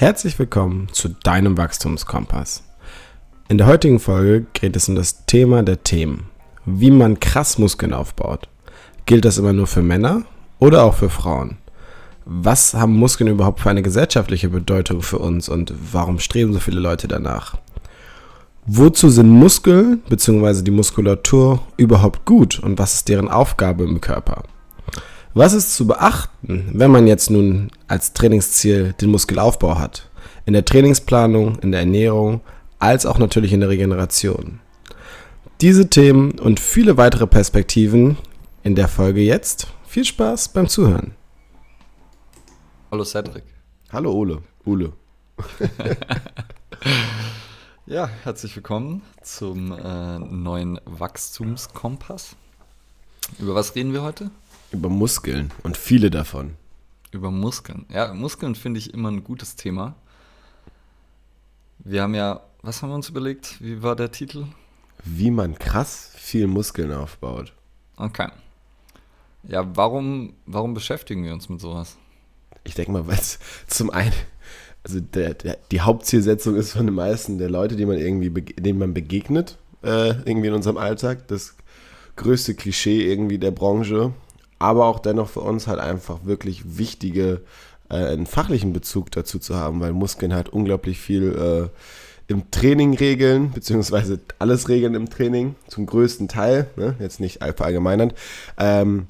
Herzlich willkommen zu deinem Wachstumskompass. In der heutigen Folge geht es um das Thema der Themen. Wie man krass Muskeln aufbaut. Gilt das immer nur für Männer oder auch für Frauen? Was haben Muskeln überhaupt für eine gesellschaftliche Bedeutung für uns und warum streben so viele Leute danach? Wozu sind Muskeln bzw. die Muskulatur überhaupt gut und was ist deren Aufgabe im Körper? Was ist zu beachten, wenn man jetzt nun als Trainingsziel den Muskelaufbau hat? In der Trainingsplanung, in der Ernährung, als auch natürlich in der Regeneration. Diese Themen und viele weitere Perspektiven in der Folge jetzt. Viel Spaß beim Zuhören. Hallo Cedric. Hallo Ole. Ole. ja, herzlich willkommen zum äh, neuen Wachstumskompass. Über was reden wir heute? Über Muskeln und viele davon. Über Muskeln. Ja, Muskeln finde ich immer ein gutes Thema. Wir haben ja, was haben wir uns überlegt? Wie war der Titel? Wie man krass viel Muskeln aufbaut. Okay. Ja, warum, warum beschäftigen wir uns mit sowas? Ich denke mal, weil es zum einen, also der, der, die Hauptzielsetzung ist von den meisten der Leute, die man irgendwie, denen man begegnet, äh, irgendwie in unserem Alltag, das größte Klischee irgendwie der Branche, aber auch dennoch für uns halt einfach wirklich wichtige, äh, einen fachlichen Bezug dazu zu haben, weil Muskeln halt unglaublich viel äh, im Training regeln, beziehungsweise alles regeln im Training, zum größten Teil, ne? jetzt nicht verallgemeinert, ähm,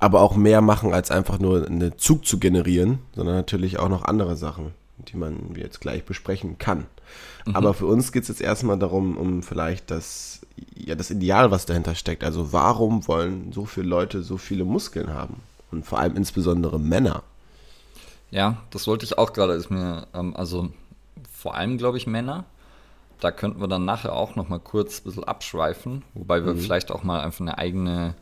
aber auch mehr machen, als einfach nur einen Zug zu generieren, sondern natürlich auch noch andere Sachen, die man jetzt gleich besprechen kann. Mhm. Aber für uns geht es jetzt erstmal darum, um vielleicht das, ja, das Ideal, was dahinter steckt. Also warum wollen so viele Leute so viele Muskeln haben? Und vor allem insbesondere Männer. Ja, das wollte ich auch gerade, ist mir, ähm, also vor allem glaube ich Männer. Da könnten wir dann nachher auch noch mal kurz ein bisschen abschweifen, wobei wir mhm. vielleicht auch mal einfach eine eigene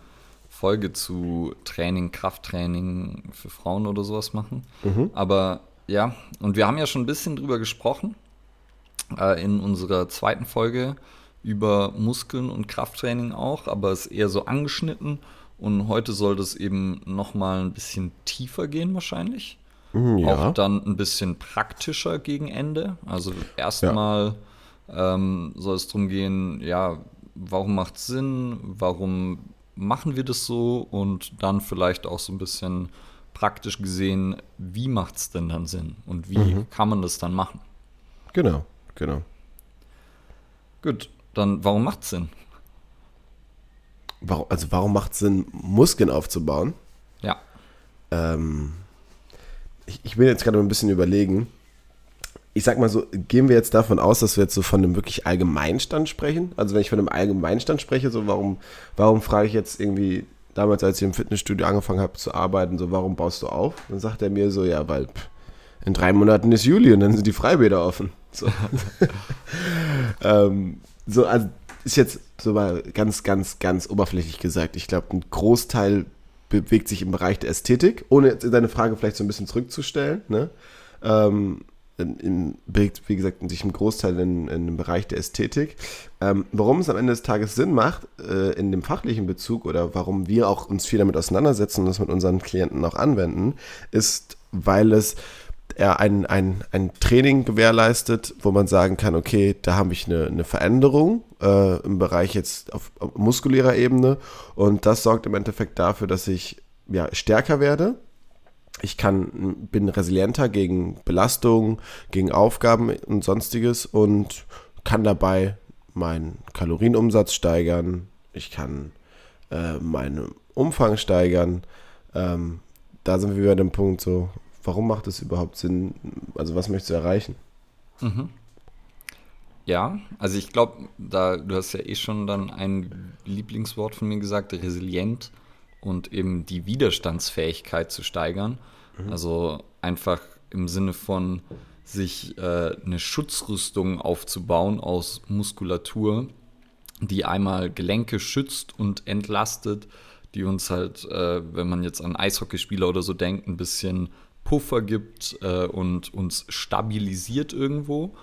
Folge zu Training, Krafttraining für Frauen oder sowas machen. Mhm. Aber ja, und wir haben ja schon ein bisschen drüber gesprochen äh, in unserer zweiten Folge über Muskeln und Krafttraining auch, aber es ist eher so angeschnitten. Und heute soll das eben nochmal ein bisschen tiefer gehen wahrscheinlich. Mhm, ja. Auch dann ein bisschen praktischer gegen Ende. Also erstmal ja. ähm, soll es darum gehen, ja, warum macht es Sinn, warum machen wir das so und dann vielleicht auch so ein bisschen praktisch gesehen, wie macht es denn dann Sinn und wie mhm. kann man das dann machen? Genau, genau. Gut, dann warum macht es Sinn? Warum, also warum macht es Sinn, Muskeln aufzubauen? Ja. Ähm, ich, ich will jetzt gerade ein bisschen überlegen. Ich sag mal so, gehen wir jetzt davon aus, dass wir jetzt so von einem wirklich Allgemeinstand sprechen? Also wenn ich von einem Allgemeinstand spreche, so warum, warum frage ich jetzt irgendwie damals, als ich im Fitnessstudio angefangen habe zu arbeiten, so, warum baust du auf? Dann sagt er mir so, ja, weil pff, in drei Monaten ist Juli und dann sind die Freibäder offen. So, ähm, so also ist jetzt so mal ganz, ganz, ganz oberflächlich gesagt. Ich glaube, ein Großteil bewegt sich im Bereich der Ästhetik, ohne jetzt deine Frage vielleicht so ein bisschen zurückzustellen. Ne? Ähm, in, in, wie gesagt, sich im Großteil in, in dem Bereich der Ästhetik. Ähm, warum es am Ende des Tages Sinn macht, äh, in dem fachlichen Bezug oder warum wir auch uns viel damit auseinandersetzen und das mit unseren Klienten auch anwenden, ist, weil es er ein, ein, ein Training gewährleistet, wo man sagen kann, okay, da habe ich eine, eine Veränderung äh, im Bereich jetzt auf, auf muskulärer Ebene und das sorgt im Endeffekt dafür, dass ich ja, stärker werde, ich kann, bin resilienter gegen Belastungen, gegen Aufgaben und sonstiges und kann dabei meinen Kalorienumsatz steigern. Ich kann äh, meinen Umfang steigern. Ähm, da sind wir wieder dem Punkt so, warum macht es überhaupt Sinn? Also was möchtest du erreichen? Mhm. Ja, also ich glaube, da du hast ja eh schon dann ein Lieblingswort von mir gesagt, resilient und eben die Widerstandsfähigkeit zu steigern. Mhm. Also einfach im Sinne von sich äh, eine Schutzrüstung aufzubauen aus Muskulatur, die einmal Gelenke schützt und entlastet, die uns halt, äh, wenn man jetzt an Eishockeyspieler oder so denkt, ein bisschen Puffer gibt äh, und uns stabilisiert irgendwo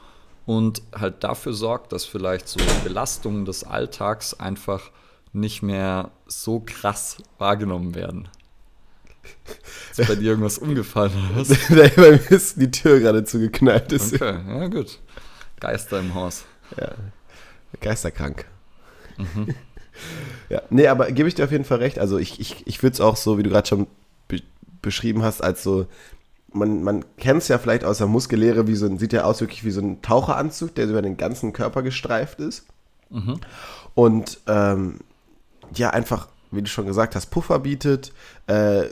und halt dafür sorgt, dass vielleicht so Belastungen des Alltags einfach nicht mehr so krass wahrgenommen werden. Ist bei dir irgendwas umgefallen oder was? bei mir ist die Tür gerade zugeknallt. Ist. Okay, ja gut. Geister im Haus. Ja. Geisterkrank. Mhm. ja, nee, aber gebe ich dir auf jeden Fall recht. Also ich, ich, ich würde es auch so, wie du gerade schon be beschrieben hast, als so, man, man kennt es ja vielleicht aus der Muskellehre, wie so ein, sieht ja aus wirklich wie so ein Taucheranzug, der über den ganzen Körper gestreift ist. Mhm. Und ähm, ja, einfach, wie du schon gesagt hast, Puffer bietet, äh,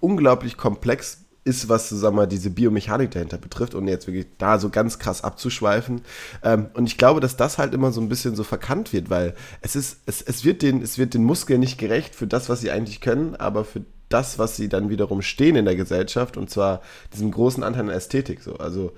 unglaublich komplex ist, was sag diese Biomechanik dahinter betrifft und jetzt wirklich da so ganz krass abzuschweifen. Ähm, und ich glaube, dass das halt immer so ein bisschen so verkannt wird, weil es ist, es, es wird den, es wird den Muskeln nicht gerecht für das, was sie eigentlich können, aber für das, was sie dann wiederum stehen in der Gesellschaft und zwar diesen großen Anteil an Ästhetik. So. Also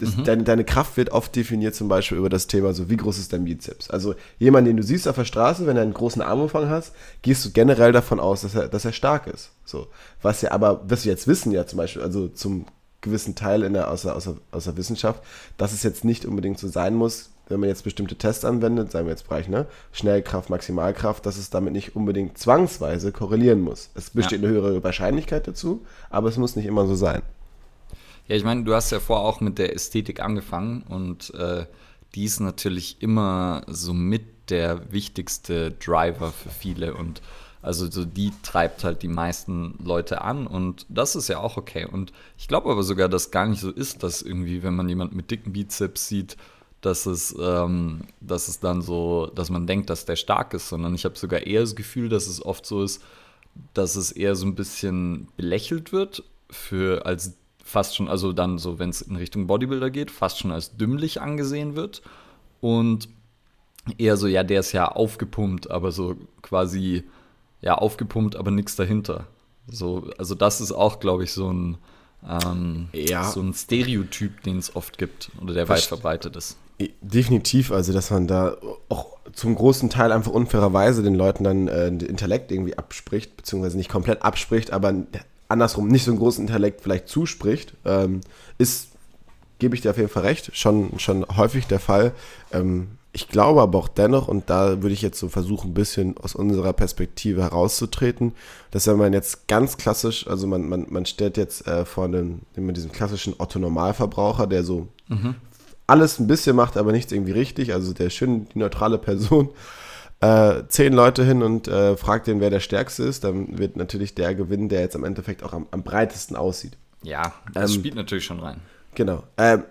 das, mhm. deine, deine, Kraft wird oft definiert zum Beispiel über das Thema, so wie groß ist dein Bizeps. Also jemand, den du siehst auf der Straße, wenn er einen großen Armumfang hast, gehst du generell davon aus, dass er, dass er stark ist. So. Was ja aber, was wir jetzt wissen ja zum Beispiel, also zum gewissen Teil in der, aus, der, aus, der, aus der Wissenschaft, dass es jetzt nicht unbedingt so sein muss, wenn man jetzt bestimmte Tests anwendet, sagen wir jetzt Bereich, ne, Schnellkraft, Maximalkraft, dass es damit nicht unbedingt zwangsweise korrelieren muss. Es besteht ja. eine höhere Wahrscheinlichkeit dazu, aber es muss nicht immer so sein. Ja, ich meine, du hast ja vorher auch mit der Ästhetik angefangen und äh, die ist natürlich immer so mit der wichtigste Driver für viele und also so die treibt halt die meisten Leute an und das ist ja auch okay. Und ich glaube aber sogar, dass gar nicht so ist, dass irgendwie, wenn man jemanden mit dicken Bizeps sieht, dass es, ähm, dass es dann so, dass man denkt, dass der stark ist, sondern ich habe sogar eher das Gefühl, dass es oft so ist, dass es eher so ein bisschen belächelt wird für als fast schon, also dann so, wenn es in Richtung Bodybuilder geht, fast schon als dümmlich angesehen wird. Und eher so, ja, der ist ja aufgepumpt, aber so quasi, ja, aufgepumpt, aber nichts dahinter. So, also das ist auch, glaube ich, so ein, ähm, ja. so ein Stereotyp, den es oft gibt oder der weit verbreitet ist. Definitiv, also dass man da auch zum großen Teil einfach unfairerweise den Leuten dann äh, den Intellekt irgendwie abspricht, beziehungsweise nicht komplett abspricht, aber andersrum nicht so einen großen Intellekt vielleicht zuspricht, ähm, ist, gebe ich dir auf jeden Fall recht, schon, schon häufig der Fall. Ähm, ich glaube aber auch dennoch, und da würde ich jetzt so versuchen, ein bisschen aus unserer Perspektive herauszutreten, dass wenn man jetzt ganz klassisch, also man, man, man stellt jetzt äh, vor den, diesen klassischen Otto-Normalverbraucher, der so mhm. alles ein bisschen macht, aber nichts irgendwie richtig, also der schön die neutrale Person, äh, zehn Leute hin und äh, fragt den, wer der Stärkste ist, dann wird natürlich der gewinnen, der jetzt im Endeffekt auch am, am breitesten aussieht. Ja, das ähm, spielt natürlich schon rein. Genau. Ähm,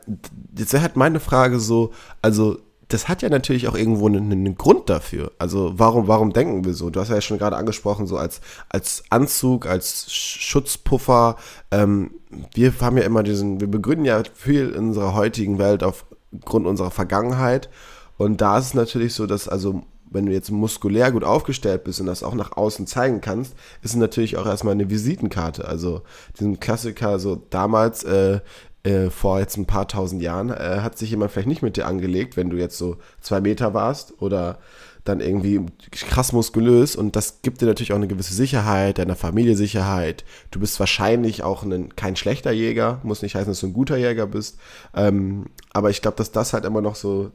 jetzt wäre halt meine Frage so, also das hat ja natürlich auch irgendwo einen, einen, Grund dafür. Also warum, warum denken wir so? Du hast ja schon gerade angesprochen, so als, als Anzug, als Schutzpuffer. Ähm, wir haben ja immer diesen, wir begründen ja viel in unserer heutigen Welt aufgrund unserer Vergangenheit. Und da ist es natürlich so, dass also wenn du jetzt muskulär gut aufgestellt bist und das auch nach außen zeigen kannst, ist es natürlich auch erstmal eine Visitenkarte. Also diesen Klassiker, so damals, äh, äh, vor jetzt ein paar tausend Jahren, äh, hat sich jemand vielleicht nicht mit dir angelegt, wenn du jetzt so zwei Meter warst oder dann irgendwie krass muskulös und das gibt dir natürlich auch eine gewisse Sicherheit, deiner Familie Sicherheit. Du bist wahrscheinlich auch ein, kein schlechter Jäger, muss nicht heißen, dass du ein guter Jäger bist. Ähm, aber ich glaube, dass das halt immer noch so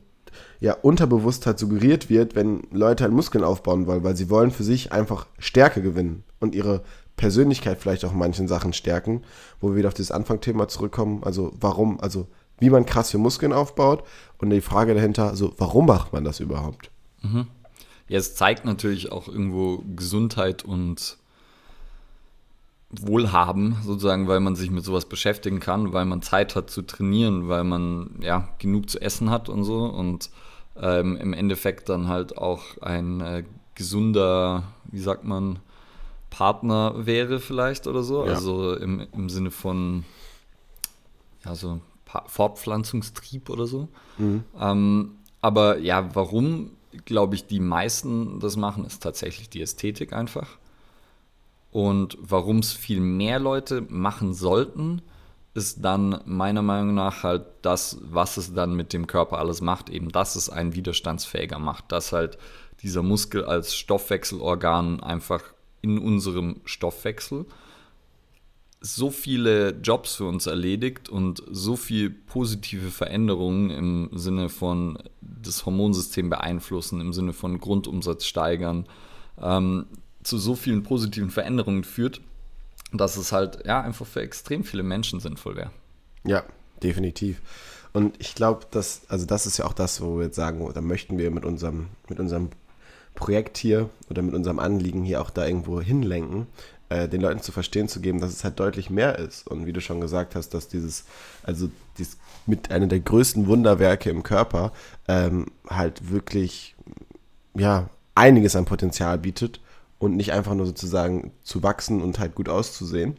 ja unterbewusst halt suggeriert wird, wenn Leute halt Muskeln aufbauen wollen, weil sie wollen für sich einfach Stärke gewinnen und ihre Persönlichkeit vielleicht auch in manchen Sachen stärken, wo wir wieder auf dieses Anfangthema zurückkommen, also warum, also wie man krass für Muskeln aufbaut und die Frage dahinter, also warum macht man das überhaupt? Mhm. Ja, es zeigt natürlich auch irgendwo Gesundheit und Wohlhaben, sozusagen, weil man sich mit sowas beschäftigen kann, weil man Zeit hat zu trainieren, weil man ja genug zu essen hat und so und ähm, im Endeffekt dann halt auch ein äh, gesunder, wie sagt man, Partner wäre vielleicht oder so. Ja. Also im, im Sinne von ja, so Fortpflanzungstrieb oder so. Mhm. Ähm, aber ja, warum, glaube ich, die meisten das machen, ist tatsächlich die Ästhetik einfach. Und warum es viel mehr Leute machen sollten, ist dann meiner Meinung nach halt das, was es dann mit dem Körper alles macht, eben dass es einen widerstandsfähiger macht, dass halt dieser Muskel als Stoffwechselorgan einfach in unserem Stoffwechsel so viele Jobs für uns erledigt und so viel positive Veränderungen im Sinne von das Hormonsystem beeinflussen, im Sinne von Grundumsatz steigern, ähm, zu so vielen positiven Veränderungen führt, dass es halt ja einfach für extrem viele Menschen sinnvoll wäre. Ja, definitiv. Und ich glaube, dass, also das ist ja auch das, wo wir jetzt sagen, da möchten wir mit unserem, mit unserem Projekt hier oder mit unserem Anliegen hier auch da irgendwo hinlenken, äh, den Leuten zu verstehen zu geben, dass es halt deutlich mehr ist. Und wie du schon gesagt hast, dass dieses, also dieses mit einer der größten Wunderwerke im Körper ähm, halt wirklich, ja, einiges an Potenzial bietet und nicht einfach nur sozusagen zu wachsen und halt gut auszusehen.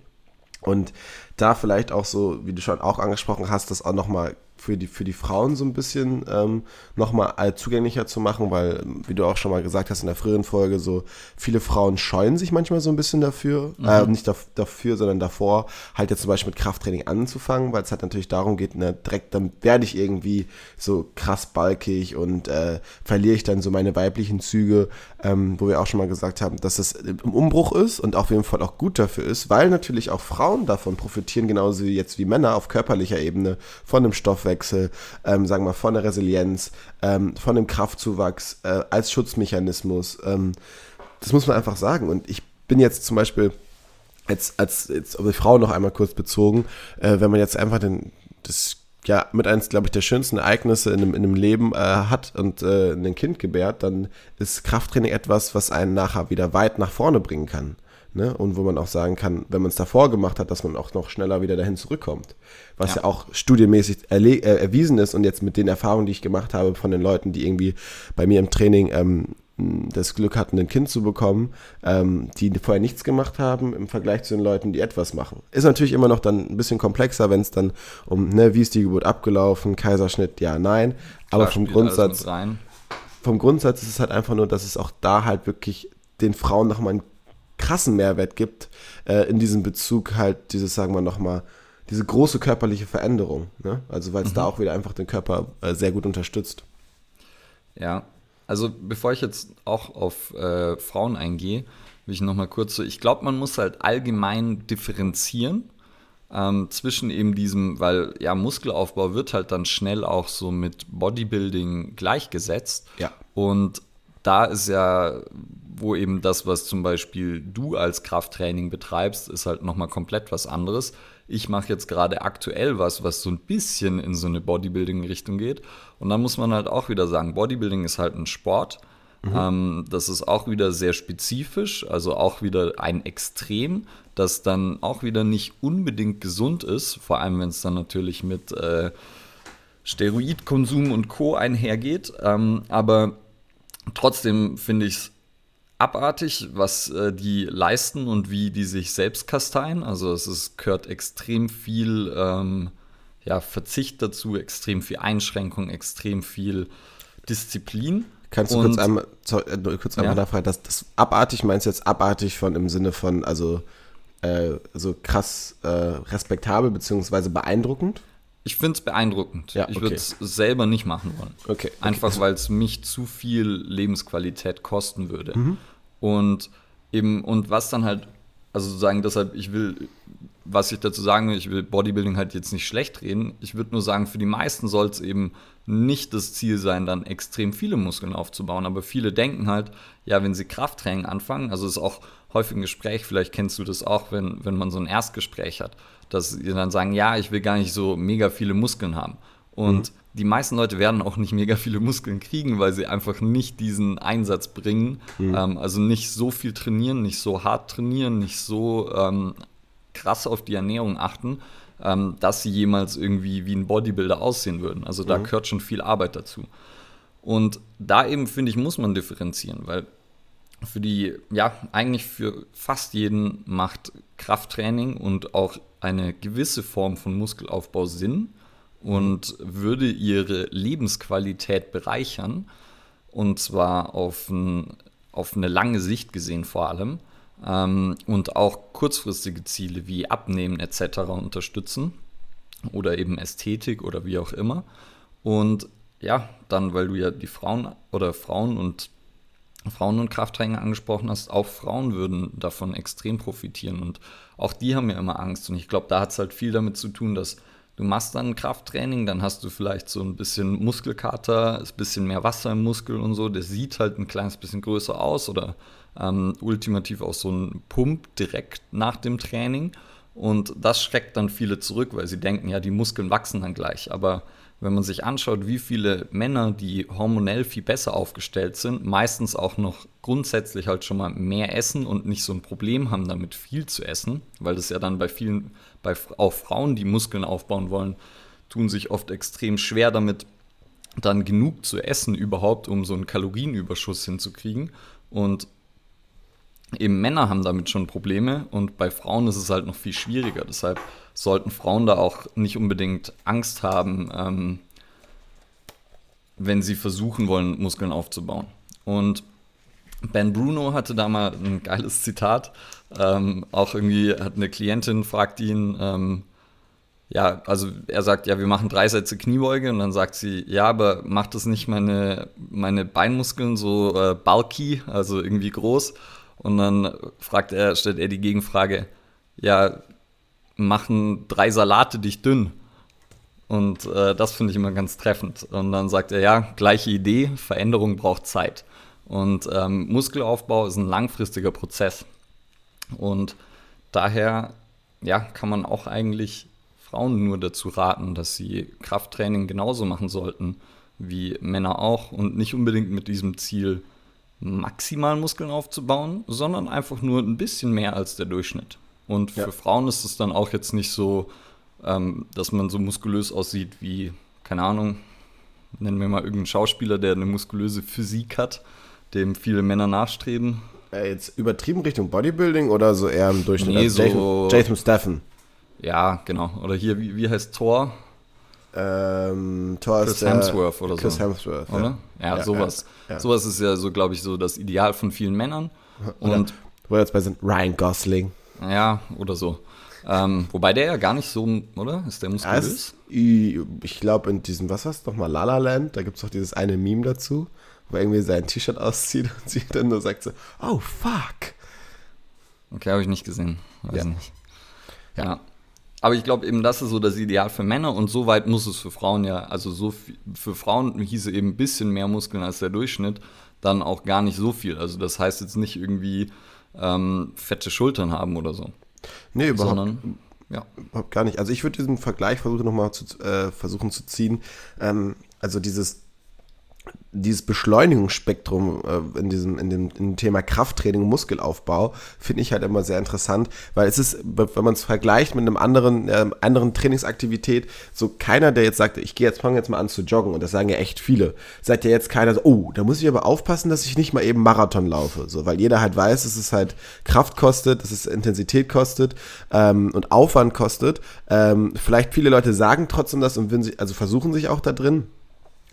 Und da vielleicht auch so, wie du schon auch angesprochen hast, das auch nochmal für die, für die Frauen so ein bisschen ähm, nochmal zugänglicher zu machen, weil, wie du auch schon mal gesagt hast in der früheren Folge, so viele Frauen scheuen sich manchmal so ein bisschen dafür, mhm. äh, nicht da, dafür, sondern davor, halt jetzt zum Beispiel mit Krafttraining anzufangen, weil es halt natürlich darum geht, ne, direkt dann werde ich irgendwie so krass balkig und äh, verliere ich dann so meine weiblichen Züge, ähm, wo wir auch schon mal gesagt haben, dass es im Umbruch ist und auf jeden Fall auch gut dafür ist, weil natürlich auch Frauen davon profitieren, genauso wie jetzt wie Männer auf körperlicher Ebene von dem Stoffwechsel Stoffwechsel, ähm, sagen wir mal, von der Resilienz, ähm, von dem Kraftzuwachs äh, als Schutzmechanismus. Ähm, das muss man einfach sagen. Und ich bin jetzt zum Beispiel, jetzt, als jetzt auf die Frau noch einmal kurz bezogen, äh, wenn man jetzt einfach den, das ja, mit eines, glaube ich, der schönsten Ereignisse in einem, in einem Leben äh, hat und äh, ein Kind gebärt, dann ist Krafttraining etwas, was einen nachher wieder weit nach vorne bringen kann. Ne? Und wo man auch sagen kann, wenn man es davor gemacht hat, dass man auch noch schneller wieder dahin zurückkommt. Was ja, ja auch studienmäßig äh, erwiesen ist und jetzt mit den Erfahrungen, die ich gemacht habe von den Leuten, die irgendwie bei mir im Training ähm, das Glück hatten, ein Kind zu bekommen, ähm, die vorher nichts gemacht haben, im Vergleich zu den Leuten, die etwas machen. Ist natürlich immer noch dann ein bisschen komplexer, wenn es dann um, ne, wie ist die Geburt abgelaufen, Kaiserschnitt, ja, nein. Aber vom Grundsatz, vom Grundsatz ist es halt einfach nur, dass es auch da halt wirklich den Frauen nochmal einen krassen Mehrwert gibt, äh, in diesem Bezug halt dieses, sagen wir nochmal, diese große körperliche Veränderung. Ne? Also weil es mhm. da auch wieder einfach den Körper äh, sehr gut unterstützt. Ja, also bevor ich jetzt auch auf äh, Frauen eingehe, will ich nochmal kurz so, ich glaube, man muss halt allgemein differenzieren ähm, zwischen eben diesem, weil ja, Muskelaufbau wird halt dann schnell auch so mit Bodybuilding gleichgesetzt. Ja. Und da ist ja wo eben das, was zum Beispiel du als Krafttraining betreibst, ist halt nochmal komplett was anderes. Ich mache jetzt gerade aktuell was, was so ein bisschen in so eine Bodybuilding-Richtung geht. Und dann muss man halt auch wieder sagen, Bodybuilding ist halt ein Sport. Mhm. Ähm, das ist auch wieder sehr spezifisch, also auch wieder ein Extrem, das dann auch wieder nicht unbedingt gesund ist, vor allem wenn es dann natürlich mit äh, Steroidkonsum und Co. einhergeht. Ähm, aber trotzdem finde ich es abartig, was äh, die leisten und wie die sich selbst kasteien. Also es ist, gehört extrem viel ähm, ja, Verzicht dazu, extrem viel Einschränkung, extrem viel Disziplin. Kannst du und, kurz einmal, sorry, äh, kurz einmal ja. nachfragen, das, das abartig meinst du jetzt abartig von im Sinne von, also äh, so krass äh, respektabel beziehungsweise beeindruckend? Ich finde es beeindruckend. Ja, okay. Ich würde es selber nicht machen wollen. Okay. okay. Einfach weil es mich zu viel Lebensqualität kosten würde. Mhm. Und eben, und was dann halt, also sozusagen, deshalb, ich will, was ich dazu sagen will, ich will Bodybuilding halt jetzt nicht schlecht reden. Ich würde nur sagen, für die meisten soll es eben nicht das Ziel sein, dann extrem viele Muskeln aufzubauen. Aber viele denken halt, ja, wenn sie Krafttraining anfangen, also ist auch häufig ein Gespräch, vielleicht kennst du das auch, wenn, wenn man so ein Erstgespräch hat dass sie dann sagen, ja, ich will gar nicht so mega viele Muskeln haben. Und mhm. die meisten Leute werden auch nicht mega viele Muskeln kriegen, weil sie einfach nicht diesen Einsatz bringen. Mhm. Ähm, also nicht so viel trainieren, nicht so hart trainieren, nicht so ähm, krass auf die Ernährung achten, ähm, dass sie jemals irgendwie wie ein Bodybuilder aussehen würden. Also da mhm. gehört schon viel Arbeit dazu. Und da eben, finde ich, muss man differenzieren, weil für die, ja, eigentlich für fast jeden macht Krafttraining und auch eine gewisse Form von Muskelaufbau Sinn und würde ihre Lebensqualität bereichern. Und zwar auf, ein, auf eine lange Sicht gesehen vor allem. Ähm, und auch kurzfristige Ziele wie Abnehmen etc. unterstützen. Oder eben Ästhetik oder wie auch immer. Und ja, dann, weil du ja die Frauen oder Frauen und Frauen und Krafttraining angesprochen hast, auch Frauen würden davon extrem profitieren. Und auch die haben ja immer Angst. Und ich glaube, da hat es halt viel damit zu tun, dass Du machst dann Krafttraining, dann hast du vielleicht so ein bisschen Muskelkater, ein bisschen mehr Wasser im Muskel und so. Der sieht halt ein kleines bisschen größer aus oder ähm, ultimativ auch so ein Pump direkt nach dem Training. Und das schreckt dann viele zurück, weil sie denken, ja, die Muskeln wachsen dann gleich. Aber wenn man sich anschaut, wie viele Männer, die hormonell viel besser aufgestellt sind, meistens auch noch grundsätzlich halt schon mal mehr essen und nicht so ein Problem haben, damit viel zu essen, weil das ja dann bei vielen, bei auch Frauen, die Muskeln aufbauen wollen, tun sich oft extrem schwer damit, dann genug zu essen überhaupt, um so einen Kalorienüberschuss hinzukriegen. Und eben Männer haben damit schon Probleme und bei Frauen ist es halt noch viel schwieriger. Deshalb sollten Frauen da auch nicht unbedingt Angst haben, ähm, wenn sie versuchen wollen, Muskeln aufzubauen. Und Ben Bruno hatte da mal ein geiles Zitat. Ähm, auch irgendwie hat eine Klientin fragt ihn, ähm, ja, also er sagt, ja, wir machen drei Sätze Kniebeuge und dann sagt sie, ja, aber macht das nicht meine, meine Beinmuskeln so äh, bulky, also irgendwie groß? Und dann fragt er, stellt er die Gegenfrage, ja, machen drei Salate dich dünn? Und äh, das finde ich immer ganz treffend. Und dann sagt er, ja, gleiche Idee, Veränderung braucht Zeit. Und ähm, Muskelaufbau ist ein langfristiger Prozess. Und daher ja, kann man auch eigentlich Frauen nur dazu raten, dass sie Krafttraining genauso machen sollten wie Männer auch und nicht unbedingt mit diesem Ziel, maximal Muskeln aufzubauen, sondern einfach nur ein bisschen mehr als der Durchschnitt. Und für ja. Frauen ist es dann auch jetzt nicht so, ähm, dass man so muskulös aussieht wie, keine Ahnung, nennen wir mal irgendeinen Schauspieler, der eine muskulöse Physik hat, dem viele Männer nachstreben. Äh, jetzt übertrieben Richtung Bodybuilding oder so eher im Durchschnitt? Nee, so Jason Staffen. Ja, genau. Oder hier, wie, wie heißt Thor? Ähm, Thor Chris Hemsworth oder Chris so. Chris Hemsworth, oder? Ja, ja sowas. Ja, ja. Sowas ist ja so, glaube ich, so das Ideal von vielen Männern. Und wo wir jetzt bei sind, Ryan Gosling. Ja, oder so. Ähm, wobei der ja gar nicht so, oder? Ist der muskulös? ich glaube, in diesem, was heißt nochmal, La La Land, da gibt es doch dieses eine Meme dazu, wo er irgendwie sein T-Shirt auszieht und sie dann nur sagt so, oh fuck. Okay, habe ich nicht gesehen. Weiß ja. nicht. Ja. ja. Aber ich glaube eben, das ist so das Ideal für Männer und so weit muss es für Frauen ja, also so viel, für Frauen hieße eben ein bisschen mehr Muskeln als der Durchschnitt, dann auch gar nicht so viel. Also das heißt jetzt nicht irgendwie ähm, fette Schultern haben oder so. Nee, überhaupt, Sondern, ja. überhaupt gar nicht. Also ich würde diesen Vergleich versuchen nochmal zu, äh, versuchen zu ziehen. Ähm, also dieses dieses Beschleunigungsspektrum äh, in, diesem, in, dem, in dem Thema Krafttraining Muskelaufbau finde ich halt immer sehr interessant, weil es ist, wenn man es vergleicht mit einem anderen, äh, anderen Trainingsaktivität, so keiner, der jetzt sagt, ich gehe jetzt, fange jetzt mal an zu joggen, und das sagen ja echt viele, sagt ja jetzt keiner so, oh, da muss ich aber aufpassen, dass ich nicht mal eben Marathon laufe, so, weil jeder halt weiß, dass es halt Kraft kostet, dass es Intensität kostet ähm, und Aufwand kostet. Ähm, vielleicht viele Leute sagen trotzdem das und sich, also versuchen sich auch da drin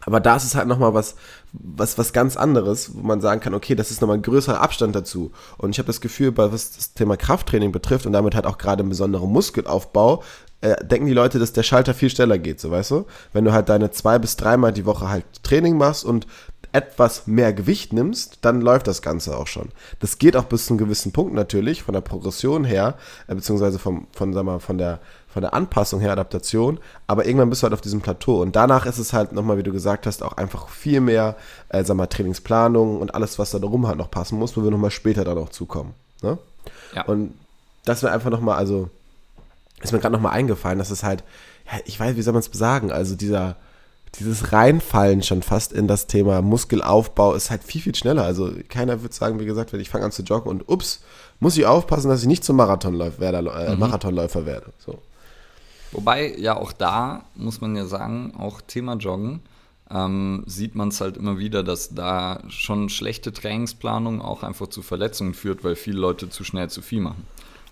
aber da ist es halt nochmal was, was, was ganz anderes, wo man sagen kann, okay, das ist nochmal ein größerer Abstand dazu. Und ich habe das Gefühl, bei was das Thema Krafttraining betrifft und damit halt auch gerade im besonderen Muskelaufbau, äh, denken die Leute, dass der Schalter viel schneller geht, so weißt du? Wenn du halt deine zwei bis dreimal die Woche halt Training machst und etwas mehr Gewicht nimmst, dann läuft das Ganze auch schon. Das geht auch bis zu einem gewissen Punkt natürlich, von der Progression her, äh, beziehungsweise vom, von, sag mal, von der von der Anpassung her, Adaptation, aber irgendwann bist du halt auf diesem Plateau und danach ist es halt nochmal, wie du gesagt hast, auch einfach viel mehr, äh, sag mal, Trainingsplanung und alles, was da drum halt noch passen muss, wo wir nochmal später dann auch zukommen. Ne? Ja. Und das wäre einfach nochmal, also, ist mir gerade nochmal eingefallen, dass es halt, ja, ich weiß, wie soll man es sagen, also dieser, dieses Reinfallen schon fast in das Thema Muskelaufbau ist halt viel, viel schneller. Also keiner würde sagen, wie gesagt, wenn ich fange an zu joggen und ups, muss ich aufpassen, dass ich nicht zum Marathonläufer werde. Äh, mhm. Marathonläufer werde. So. Wobei, ja, auch da muss man ja sagen, auch Thema Joggen, ähm, sieht man es halt immer wieder, dass da schon schlechte Trainingsplanung auch einfach zu Verletzungen führt, weil viele Leute zu schnell zu viel machen.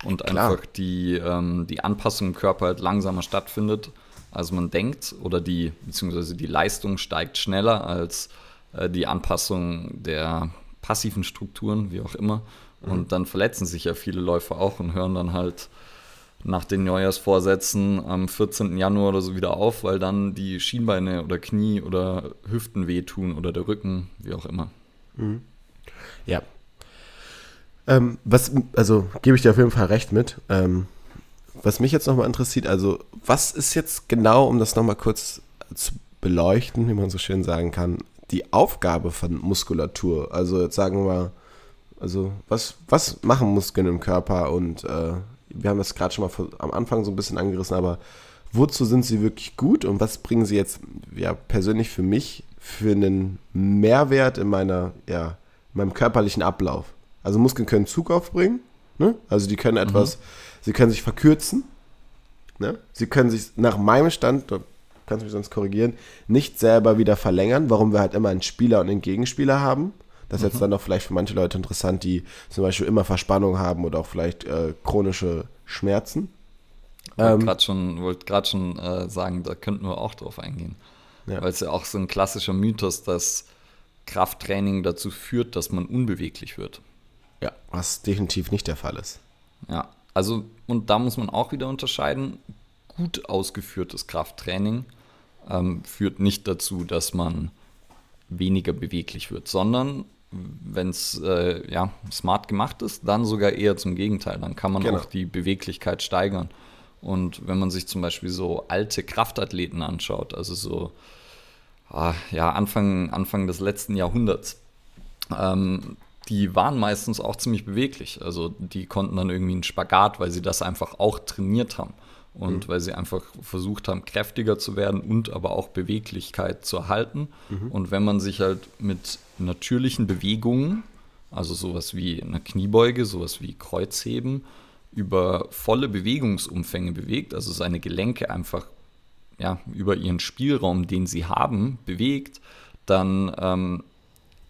Und Klar. einfach die, ähm, die Anpassung im Körper halt langsamer stattfindet, als man denkt, oder die, beziehungsweise die Leistung steigt schneller als äh, die Anpassung der passiven Strukturen, wie auch immer. Und mhm. dann verletzen sich ja viele Läufer auch und hören dann halt nach den Neujahrsvorsätzen am 14. Januar oder so wieder auf, weil dann die Schienbeine oder Knie oder Hüften wehtun oder der Rücken, wie auch immer. Mhm. Ja. Ähm, was, also gebe ich dir auf jeden Fall recht mit. Ähm, was mich jetzt nochmal interessiert, also was ist jetzt genau, um das nochmal kurz zu beleuchten, wie man so schön sagen kann, die Aufgabe von Muskulatur? Also jetzt sagen wir, also was, was machen Muskeln im Körper und äh, wir haben das gerade schon mal am Anfang so ein bisschen angerissen, aber wozu sind sie wirklich gut und was bringen sie jetzt ja, persönlich für mich für einen Mehrwert in meiner, ja, in meinem körperlichen Ablauf? Also Muskeln können Zug aufbringen, ne? also die können etwas, mhm. sie können sich verkürzen, ne? sie können sich nach meinem Stand, du kannst mich sonst korrigieren, nicht selber wieder verlängern, warum wir halt immer einen Spieler und einen Gegenspieler haben. Das ist mhm. jetzt dann auch vielleicht für manche Leute interessant, die zum Beispiel immer Verspannung haben oder auch vielleicht äh, chronische Schmerzen. Ich wollte ähm, gerade schon, wollt schon äh, sagen, da könnten wir auch drauf eingehen. Ja. Weil es ja auch so ein klassischer Mythos, dass Krafttraining dazu führt, dass man unbeweglich wird. Ja, was definitiv nicht der Fall ist. Ja, also und da muss man auch wieder unterscheiden. Gut ausgeführtes Krafttraining ähm, führt nicht dazu, dass man weniger beweglich wird, sondern wenn es äh, ja, smart gemacht ist, dann sogar eher zum Gegenteil. Dann kann man genau. auch die Beweglichkeit steigern. Und wenn man sich zum Beispiel so alte Kraftathleten anschaut, also so ah, ja, Anfang, Anfang des letzten Jahrhunderts, ähm, die waren meistens auch ziemlich beweglich. Also die konnten dann irgendwie einen Spagat, weil sie das einfach auch trainiert haben und mhm. weil sie einfach versucht haben, kräftiger zu werden und aber auch Beweglichkeit zu erhalten. Mhm. Und wenn man sich halt mit natürlichen Bewegungen, also sowas wie eine Kniebeuge, sowas wie Kreuzheben, über volle Bewegungsumfänge bewegt, also seine Gelenke einfach ja, über ihren Spielraum, den sie haben, bewegt, dann ähm,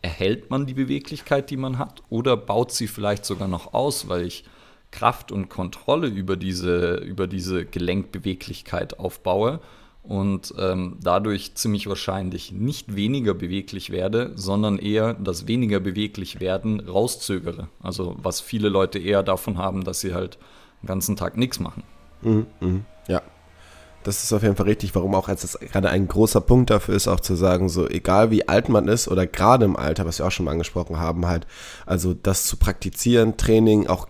erhält man die Beweglichkeit, die man hat, oder baut sie vielleicht sogar noch aus, weil ich Kraft und Kontrolle über diese, über diese Gelenkbeweglichkeit aufbaue und ähm, dadurch ziemlich wahrscheinlich nicht weniger beweglich werde, sondern eher das weniger beweglich werden rauszögere. Also was viele Leute eher davon haben, dass sie halt den ganzen Tag nichts machen. Mhm, mh, ja. Das ist auf jeden Fall richtig, warum auch das gerade ein großer Punkt dafür ist, auch zu sagen, so egal wie alt man ist oder gerade im Alter, was wir auch schon mal angesprochen haben, halt, also das zu praktizieren, Training, auch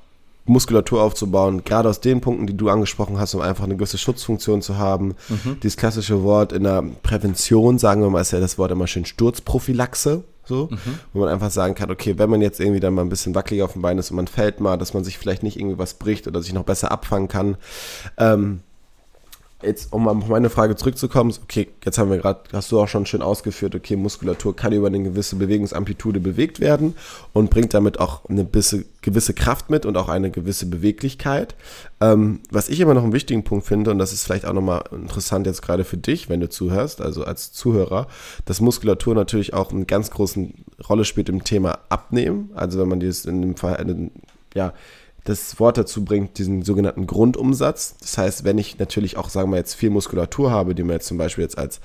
Muskulatur aufzubauen, gerade aus den Punkten, die du angesprochen hast, um einfach eine gewisse Schutzfunktion zu haben. Mhm. Dieses klassische Wort in der Prävention, sagen wir mal, ist ja das Wort immer schön Sturzprophylaxe. So, mhm. wo man einfach sagen kann, okay, wenn man jetzt irgendwie dann mal ein bisschen wackelig auf dem Bein ist und man fällt mal, dass man sich vielleicht nicht irgendwie was bricht oder sich noch besser abfangen kann. Ähm, jetzt, um auf meine Frage zurückzukommen, okay, jetzt haben wir gerade, hast du auch schon schön ausgeführt, okay, Muskulatur kann über eine gewisse Bewegungsamplitude bewegt werden und bringt damit auch eine gewisse, gewisse Kraft mit und auch eine gewisse Beweglichkeit. Ähm, was ich immer noch einen wichtigen Punkt finde, und das ist vielleicht auch nochmal interessant jetzt gerade für dich, wenn du zuhörst, also als Zuhörer, dass Muskulatur natürlich auch eine ganz große Rolle spielt im Thema Abnehmen. Also wenn man dieses in dem Fall, ja, das Wort dazu bringt, diesen sogenannten Grundumsatz. Das heißt, wenn ich natürlich auch, sagen wir jetzt, viel Muskulatur habe, die man jetzt zum Beispiel jetzt als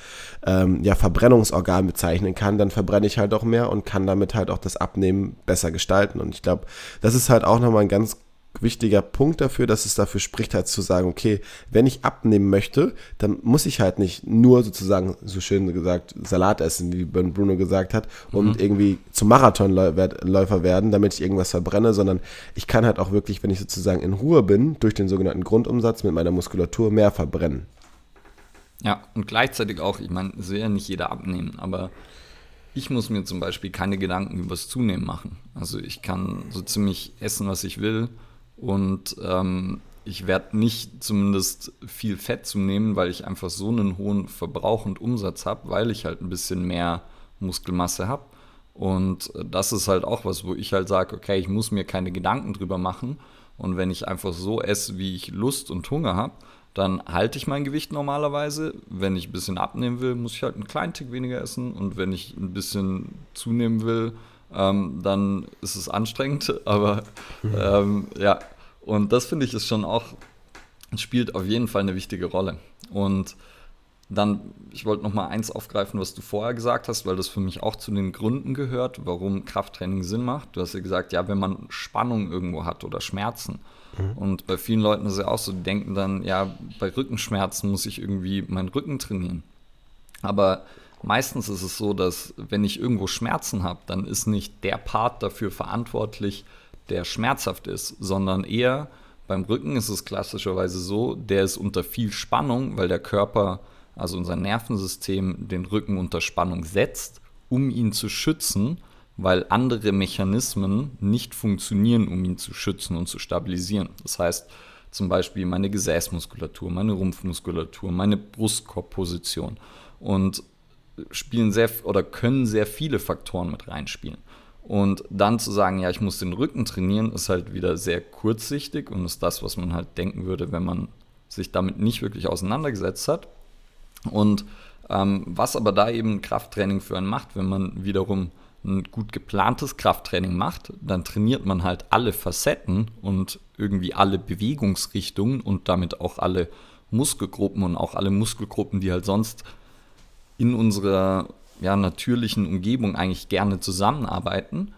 ähm, ja, Verbrennungsorgan bezeichnen kann, dann verbrenne ich halt auch mehr und kann damit halt auch das Abnehmen besser gestalten. Und ich glaube, das ist halt auch nochmal ein ganz wichtiger Punkt dafür, dass es dafür spricht, halt zu sagen, okay, wenn ich abnehmen möchte, dann muss ich halt nicht nur sozusagen, so schön gesagt, Salat essen, wie Bruno gesagt hat, und mhm. irgendwie zum Marathonläufer werden, damit ich irgendwas verbrenne, sondern ich kann halt auch wirklich, wenn ich sozusagen in Ruhe bin, durch den sogenannten Grundumsatz mit meiner Muskulatur mehr verbrennen. Ja, und gleichzeitig auch, ich meine, es will ja nicht jeder abnehmen, aber ich muss mir zum Beispiel keine Gedanken über das Zunehmen machen. Also ich kann so ziemlich essen, was ich will und ähm, ich werde nicht zumindest viel Fett zunehmen, weil ich einfach so einen hohen Verbrauch und Umsatz habe, weil ich halt ein bisschen mehr Muskelmasse habe. Und das ist halt auch was, wo ich halt sage, okay, ich muss mir keine Gedanken drüber machen. Und wenn ich einfach so esse, wie ich Lust und Hunger habe, dann halte ich mein Gewicht normalerweise. Wenn ich ein bisschen abnehmen will, muss ich halt einen kleinen Tick weniger essen. Und wenn ich ein bisschen zunehmen will, ähm, dann ist es anstrengend. Aber ähm, ja, und das finde ich ist schon auch, spielt auf jeden Fall eine wichtige Rolle. Und dann, ich wollte noch mal eins aufgreifen, was du vorher gesagt hast, weil das für mich auch zu den Gründen gehört, warum Krafttraining Sinn macht. Du hast ja gesagt, ja, wenn man Spannung irgendwo hat oder Schmerzen. Mhm. Und bei vielen Leuten ist es ja auch so, die denken dann, ja, bei Rückenschmerzen muss ich irgendwie meinen Rücken trainieren. Aber meistens ist es so, dass wenn ich irgendwo Schmerzen habe, dann ist nicht der Part dafür verantwortlich, der schmerzhaft ist, sondern eher Beim Rücken ist es klassischerweise so, der ist unter viel Spannung, weil der Körper, also unser Nervensystem, den Rücken unter Spannung setzt, um ihn zu schützen, weil andere Mechanismen nicht funktionieren, um ihn zu schützen und zu stabilisieren. Das heißt, zum Beispiel meine Gesäßmuskulatur, meine Rumpfmuskulatur, meine Brustkorbposition und spielen sehr oder können sehr viele Faktoren mit reinspielen. Und dann zu sagen, ja, ich muss den Rücken trainieren, ist halt wieder sehr kurzsichtig und ist das, was man halt denken würde, wenn man sich damit nicht wirklich auseinandergesetzt hat. Und ähm, was aber da eben Krafttraining für einen macht, wenn man wiederum ein gut geplantes Krafttraining macht, dann trainiert man halt alle Facetten und irgendwie alle Bewegungsrichtungen und damit auch alle Muskelgruppen und auch alle Muskelgruppen, die halt sonst in unserer ja, natürlichen Umgebung eigentlich gerne zusammenarbeiten.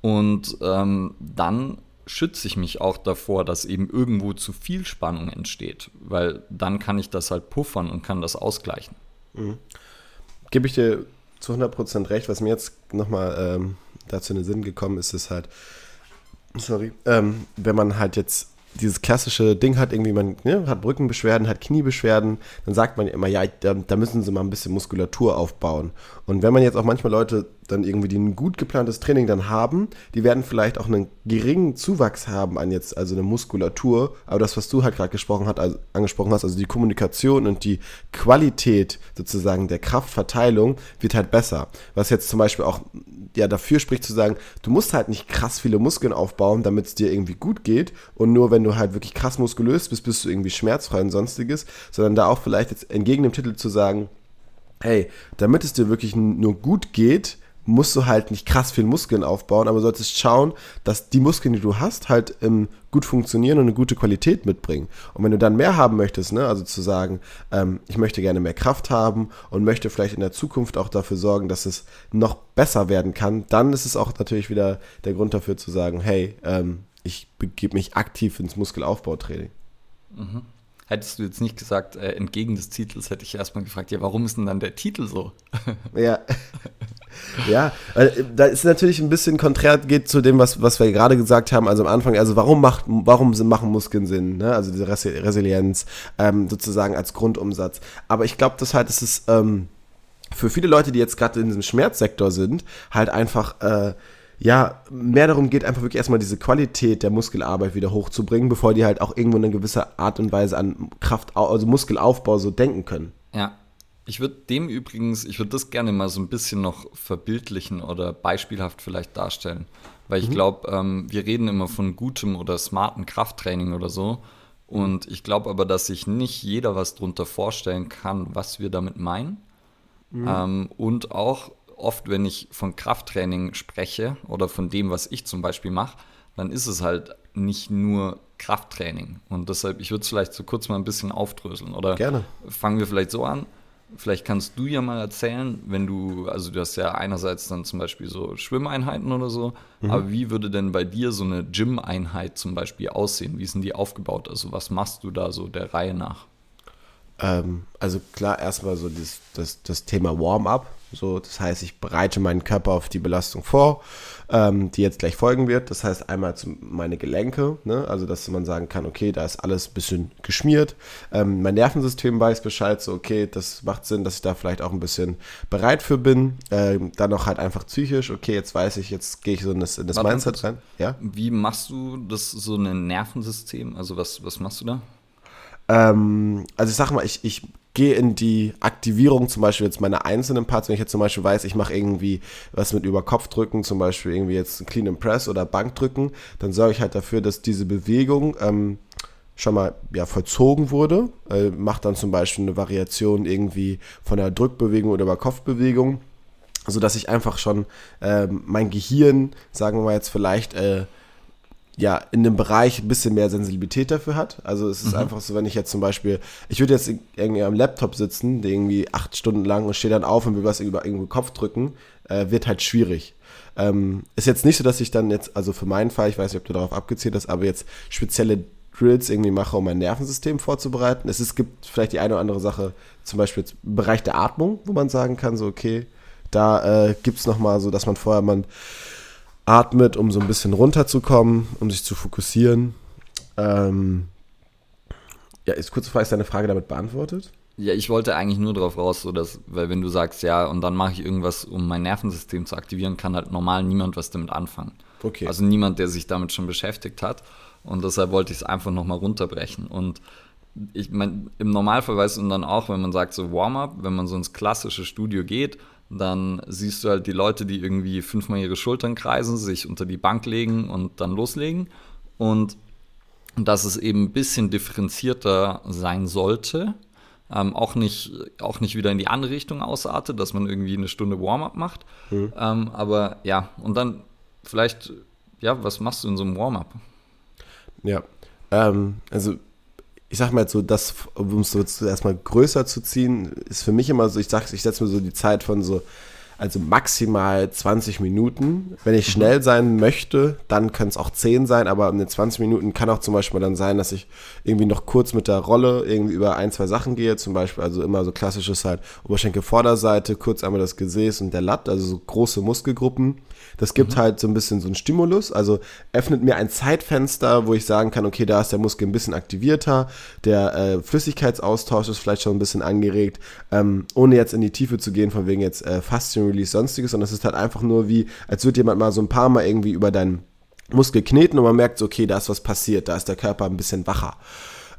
Und ähm, dann schütze ich mich auch davor, dass eben irgendwo zu viel Spannung entsteht, weil dann kann ich das halt puffern und kann das ausgleichen. Mhm. Gebe ich dir zu 100% recht. Was mir jetzt nochmal ähm, dazu in den Sinn gekommen ist, ist halt, sorry, ähm, wenn man halt jetzt dieses klassische Ding hat, irgendwie man ne, hat Rückenbeschwerden, hat Kniebeschwerden, dann sagt man immer, ja, da, da, müssen sie mal ein bisschen Muskulatur aufbauen. Und wenn man jetzt auch manchmal Leute dann irgendwie, die ein gut geplantes Training dann haben, die werden vielleicht auch einen geringen Zuwachs haben an jetzt, also eine Muskulatur, aber das, was du halt gerade gesprochen hat, also angesprochen hast, also die Kommunikation und die Qualität sozusagen der Kraftverteilung wird halt besser. Was jetzt zum Beispiel auch ja dafür spricht zu sagen, du musst halt nicht krass viele Muskeln aufbauen, damit es dir irgendwie gut geht. Und nur wenn du halt wirklich krass muskulös bist, bist du irgendwie schmerzfrei und sonstiges, sondern da auch vielleicht jetzt entgegen dem Titel zu sagen, hey, damit es dir wirklich nur gut geht, musst du halt nicht krass viel Muskeln aufbauen, aber solltest schauen, dass die Muskeln, die du hast, halt ähm, gut funktionieren und eine gute Qualität mitbringen. Und wenn du dann mehr haben möchtest, ne, also zu sagen, ähm, ich möchte gerne mehr Kraft haben und möchte vielleicht in der Zukunft auch dafür sorgen, dass es noch besser werden kann, dann ist es auch natürlich wieder der Grund dafür zu sagen, hey, ähm, ich begebe mich aktiv ins Muskelaufbautraining. Mhm. Hättest du jetzt nicht gesagt, äh, entgegen des Titels, hätte ich erstmal gefragt, ja, warum ist denn dann der Titel so? ja. Ja, weil da ist natürlich ein bisschen konträr geht zu dem, was, was wir gerade gesagt haben, also am Anfang, also warum macht, warum machen Muskeln Sinn, ne? Also diese Resilienz ähm, sozusagen als Grundumsatz. Aber ich glaube, das halt, es ist ähm, für viele Leute, die jetzt gerade in diesem Schmerzsektor sind, halt einfach äh, ja, mehr darum geht, einfach wirklich erstmal diese Qualität der Muskelarbeit wieder hochzubringen, bevor die halt auch irgendwo in eine gewisse Art und Weise an Kraft, also Muskelaufbau so denken können. Ja. Ich würde dem übrigens, ich würde das gerne mal so ein bisschen noch verbildlichen oder beispielhaft vielleicht darstellen. Weil ich mhm. glaube, ähm, wir reden immer von gutem oder smarten Krafttraining oder so. Und ich glaube aber, dass sich nicht jeder was drunter vorstellen kann, was wir damit meinen. Mhm. Ähm, und auch oft, wenn ich von Krafttraining spreche oder von dem, was ich zum Beispiel mache, dann ist es halt nicht nur Krafttraining. Und deshalb, ich würde es vielleicht so kurz mal ein bisschen aufdröseln. Oder Gerne. fangen wir vielleicht so an. Vielleicht kannst du ja mal erzählen, wenn du, also du hast ja einerseits dann zum Beispiel so Schwimmeinheiten oder so, mhm. aber wie würde denn bei dir so eine Gym-Einheit zum Beispiel aussehen? Wie sind die aufgebaut? Also was machst du da so der Reihe nach? Ähm, also klar, erstmal so das, das, das Thema Warm-up. So, das heißt, ich bereite meinen Körper auf die Belastung vor, ähm, die jetzt gleich folgen wird. Das heißt, einmal zu, meine Gelenke, ne? also dass man sagen kann, okay, da ist alles ein bisschen geschmiert. Ähm, mein Nervensystem weiß Bescheid, so okay, das macht Sinn, dass ich da vielleicht auch ein bisschen bereit für bin. Ähm, dann noch halt einfach psychisch, okay, jetzt weiß ich, jetzt gehe ich so in das, in das Mindset rein. Ja? Wie machst du das so ein Nervensystem? Also was, was machst du da? Ähm, also ich sag mal, ich, ich gehe in die Aktivierung zum Beispiel jetzt meiner einzelnen Parts, wenn ich jetzt zum Beispiel weiß, ich mache irgendwie was mit Überkopfdrücken, zum Beispiel irgendwie jetzt Clean and Press oder Bankdrücken, dann sorge ich halt dafür, dass diese Bewegung ähm, schon mal ja, vollzogen wurde. Äh, mache dann zum Beispiel eine Variation irgendwie von der Drückbewegung oder Überkopfbewegung, sodass ich einfach schon äh, mein Gehirn, sagen wir mal jetzt vielleicht, äh, ja, in dem Bereich ein bisschen mehr Sensibilität dafür hat. Also es ist mhm. einfach so, wenn ich jetzt zum Beispiel, ich würde jetzt irgendwie am Laptop sitzen, der irgendwie acht Stunden lang und stehe dann auf und will was über irgendwo Kopf drücken, äh, wird halt schwierig. Ähm, ist jetzt nicht so, dass ich dann jetzt, also für meinen Fall, ich weiß nicht, ob du darauf abgezählt hast, aber jetzt spezielle Drills irgendwie mache, um mein Nervensystem vorzubereiten. Es, ist, gibt vielleicht die eine oder andere Sache, zum Beispiel im Bereich der Atmung, wo man sagen kann, so okay, da äh, gibt es nochmal so, dass man vorher man atmet, um so ein bisschen runterzukommen, um sich zu fokussieren. Ähm, ja, ist kurz Frage, ist deine Frage damit beantwortet? Ja, ich wollte eigentlich nur darauf raus, so dass, weil wenn du sagst, ja, und dann mache ich irgendwas, um mein Nervensystem zu aktivieren, kann halt normal niemand was damit anfangen. Okay. Also niemand, der sich damit schon beschäftigt hat. Und deshalb wollte ich es einfach nochmal runterbrechen. Und ich meine, im Normalfall weißt du dann auch, wenn man sagt so Warm-up, wenn man so ins klassische Studio geht, dann siehst du halt die Leute, die irgendwie fünfmal ihre Schultern kreisen, sich unter die Bank legen und dann loslegen. Und dass es eben ein bisschen differenzierter sein sollte. Ähm, auch, nicht, auch nicht wieder in die andere Richtung ausartet, dass man irgendwie eine Stunde Warm-up macht. Mhm. Ähm, aber ja, und dann vielleicht, ja, was machst du in so einem Warm-up? Ja, ähm, also ich sag mal jetzt so, das, um es so erstmal größer zu ziehen, ist für mich immer so, ich sag, ich setze mir so die Zeit von so also maximal 20 Minuten. Wenn ich mhm. schnell sein möchte, dann können es auch 10 sein, aber in den 20 Minuten kann auch zum Beispiel dann sein, dass ich irgendwie noch kurz mit der Rolle irgendwie über ein, zwei Sachen gehe. Zum Beispiel, also immer so klassisches halt Oberschenkel Vorderseite, kurz einmal das Gesäß und der Latt, also so große Muskelgruppen. Das gibt mhm. halt so ein bisschen so einen Stimulus, also öffnet mir ein Zeitfenster, wo ich sagen kann, okay, da ist der Muskel ein bisschen aktivierter, der äh, Flüssigkeitsaustausch ist vielleicht schon ein bisschen angeregt, ähm, ohne jetzt in die Tiefe zu gehen, von wegen jetzt äh, Faszien-Release, sonstiges, sondern es ist halt einfach nur wie, als würde jemand mal so ein paar Mal irgendwie über deinen Muskel kneten und man merkt so, okay, da ist was passiert, da ist der Körper ein bisschen wacher.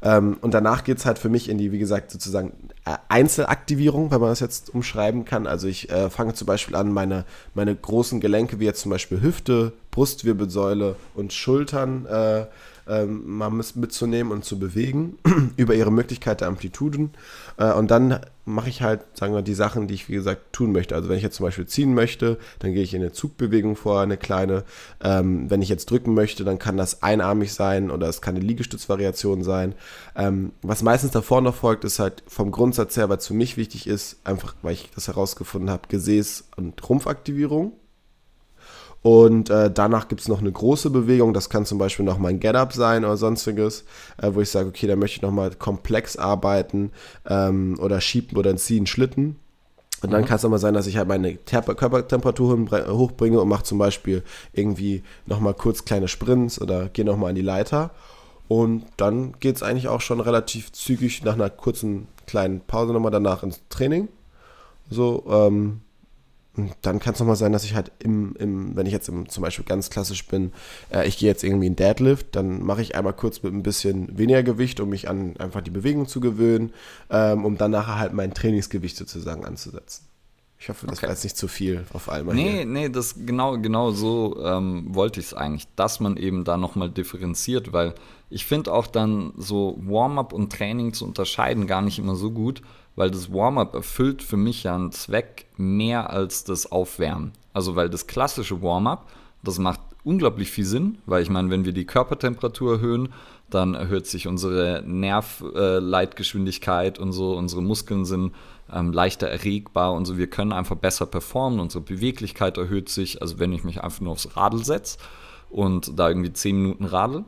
Ähm, und danach geht es halt für mich in die, wie gesagt, sozusagen äh, Einzelaktivierung, wenn man das jetzt umschreiben kann. Also ich äh, fange zum Beispiel an, meine, meine großen Gelenke, wie jetzt zum Beispiel Hüfte, Brustwirbelsäule und Schultern, äh, ähm, mal mitzunehmen und zu bewegen über ihre Möglichkeit der Amplituden. Äh, und dann mache ich halt, sagen wir, die Sachen, die ich, wie gesagt, tun möchte. Also wenn ich jetzt zum Beispiel ziehen möchte, dann gehe ich in eine Zugbewegung vor, eine kleine. Ähm, wenn ich jetzt drücken möchte, dann kann das einarmig sein oder es kann eine Liegestützvariation sein. Ähm, was meistens davor noch folgt, ist halt vom Grundsatz her, was für mich wichtig ist, einfach weil ich das herausgefunden habe, Gesäß- und Rumpfaktivierung. Und äh, danach gibt es noch eine große Bewegung, das kann zum Beispiel noch mal ein Get-Up sein oder sonstiges, äh, wo ich sage, okay, da möchte ich noch mal komplex arbeiten ähm, oder schieben oder ziehen Schlitten. Und dann mhm. kann es auch mal sein, dass ich halt meine Körpertemperatur hochbringe und mache zum Beispiel irgendwie nochmal kurz kleine Sprints oder gehe nochmal an die Leiter. Und dann geht es eigentlich auch schon relativ zügig nach einer kurzen kleinen Pause nochmal danach ins Training. So, ähm, dann kann es nochmal sein, dass ich halt im, im, wenn ich jetzt im, zum Beispiel ganz klassisch bin, äh, ich gehe jetzt irgendwie in Deadlift, dann mache ich einmal kurz mit ein bisschen weniger Gewicht, um mich an einfach die Bewegung zu gewöhnen, ähm, um dann nachher halt mein Trainingsgewicht sozusagen anzusetzen. Ich hoffe, das okay. war jetzt nicht zu viel auf einmal. Nee, hier. nee, das genau, genau so ähm, wollte ich es eigentlich, dass man eben da nochmal differenziert, weil ich finde auch dann so Warm-up und Training zu unterscheiden gar nicht immer so gut, weil das Warm-up erfüllt für mich ja einen Zweck mehr als das Aufwärmen. Also weil das klassische Warm-up, das macht unglaublich viel Sinn, weil ich meine, wenn wir die Körpertemperatur erhöhen, dann erhöht sich unsere Nervleitgeschwindigkeit und so, unsere Muskeln sind ähm, leichter erregbar und so, wir können einfach besser performen, unsere Beweglichkeit erhöht sich, also wenn ich mich einfach nur aufs Radl setze und da irgendwie 10 Minuten radel,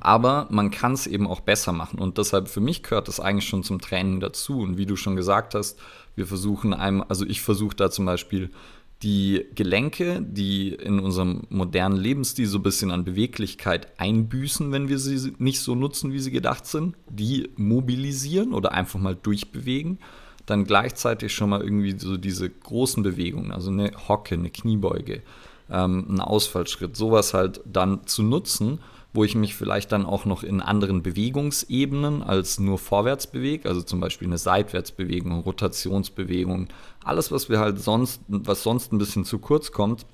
aber man kann es eben auch besser machen. Und deshalb für mich gehört das eigentlich schon zum Training dazu. Und wie du schon gesagt hast, wir versuchen einem, also ich versuche da zum Beispiel die Gelenke, die in unserem modernen Lebensstil so ein bisschen an Beweglichkeit einbüßen, wenn wir sie nicht so nutzen, wie sie gedacht sind, die mobilisieren oder einfach mal durchbewegen. Dann gleichzeitig schon mal irgendwie so diese großen Bewegungen, also eine Hocke, eine Kniebeuge, ähm, ein Ausfallschritt, sowas halt dann zu nutzen wo ich mich vielleicht dann auch noch in anderen Bewegungsebenen als nur vorwärts bewege, also zum Beispiel eine Seitwärtsbewegung, Rotationsbewegung, alles, was wir halt sonst, was sonst ein bisschen zu kurz kommt,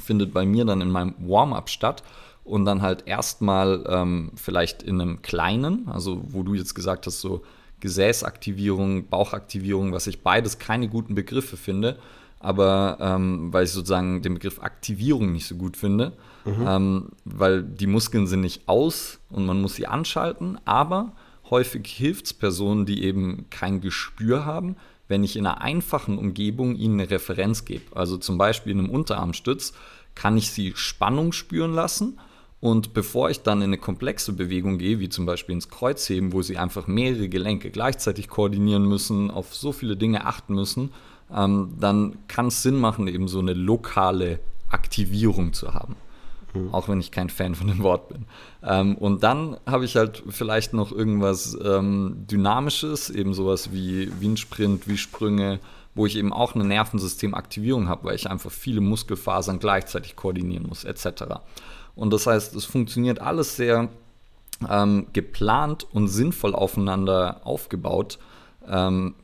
findet bei mir dann in meinem Warm-up statt und dann halt erstmal ähm, vielleicht in einem kleinen, also wo du jetzt gesagt hast, so Gesäßaktivierung, Bauchaktivierung, was ich beides keine guten Begriffe finde, aber ähm, weil ich sozusagen den Begriff Aktivierung nicht so gut finde, mhm. ähm, weil die Muskeln sind nicht aus und man muss sie anschalten, aber häufig hilft es Personen, die eben kein Gespür haben, wenn ich in einer einfachen Umgebung ihnen eine Referenz gebe. Also zum Beispiel in einem Unterarmstütz kann ich sie Spannung spüren lassen und bevor ich dann in eine komplexe Bewegung gehe, wie zum Beispiel ins Kreuzheben, wo sie einfach mehrere Gelenke gleichzeitig koordinieren müssen, auf so viele Dinge achten müssen, ähm, dann kann es Sinn machen, eben so eine lokale Aktivierung zu haben. Mhm. Auch wenn ich kein Fan von dem Wort bin. Ähm, und dann habe ich halt vielleicht noch irgendwas ähm, Dynamisches, eben sowas wie, wie ein Sprint, wie Sprünge, wo ich eben auch eine Nervensystemaktivierung habe, weil ich einfach viele Muskelfasern gleichzeitig koordinieren muss, etc. Und das heißt, es funktioniert alles sehr ähm, geplant und sinnvoll aufeinander aufgebaut. Ähm,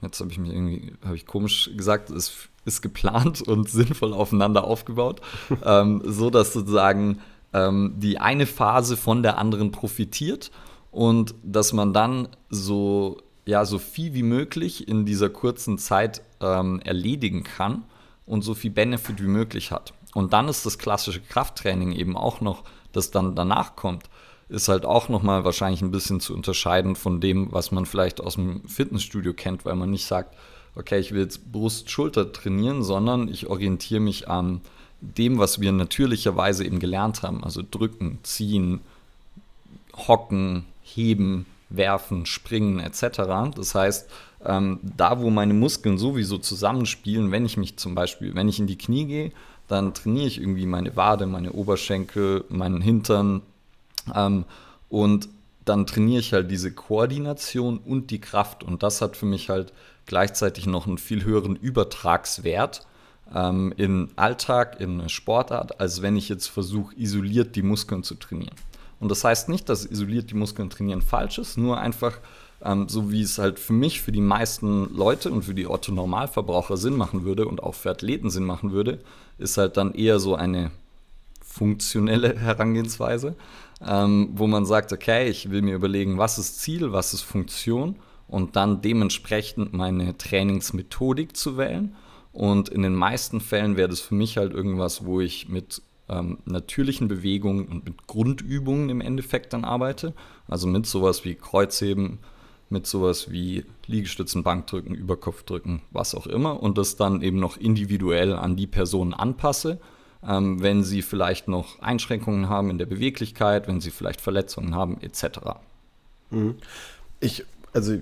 jetzt habe ich mich irgendwie, habe ich komisch gesagt, es ist geplant und sinnvoll aufeinander aufgebaut, ähm, so dass sozusagen ähm, die eine Phase von der anderen profitiert und dass man dann so ja so viel wie möglich in dieser kurzen Zeit ähm, erledigen kann und so viel Benefit wie möglich hat. Und dann ist das klassische Krafttraining eben auch noch, das dann danach kommt, ist halt auch nochmal wahrscheinlich ein bisschen zu unterscheiden von dem, was man vielleicht aus dem Fitnessstudio kennt, weil man nicht sagt, okay, ich will jetzt Brust, Schulter trainieren, sondern ich orientiere mich an dem, was wir natürlicherweise eben gelernt haben. Also drücken, ziehen, hocken, heben, werfen, springen etc. Das heißt, ähm, da wo meine Muskeln sowieso zusammenspielen, wenn ich mich zum Beispiel, wenn ich in die Knie gehe, dann trainiere ich irgendwie meine Wade, meine Oberschenkel, meinen Hintern ähm, und dann trainiere ich halt diese Koordination und die Kraft und das hat für mich halt gleichzeitig noch einen viel höheren Übertragswert ähm, in Alltag, in Sportart, als wenn ich jetzt versuche, isoliert die Muskeln zu trainieren. Und das heißt nicht, dass isoliert die Muskeln trainieren falsch ist, nur einfach ähm, so wie es halt für mich, für die meisten Leute und für die Otto-Normalverbraucher Sinn machen würde und auch für Athleten Sinn machen würde, ist halt dann eher so eine funktionelle Herangehensweise, ähm, wo man sagt, okay, ich will mir überlegen, was ist Ziel, was ist Funktion und dann dementsprechend meine Trainingsmethodik zu wählen. Und in den meisten Fällen wäre das für mich halt irgendwas, wo ich mit ähm, natürlichen Bewegungen und mit Grundübungen im Endeffekt dann arbeite. Also mit sowas wie Kreuzheben, mit sowas wie Liegestützen, Bankdrücken, Überkopfdrücken, was auch immer. Und das dann eben noch individuell an die Person anpasse. Ähm, wenn sie vielleicht noch Einschränkungen haben in der Beweglichkeit, wenn sie vielleicht Verletzungen haben, etc. Mhm. Ich, also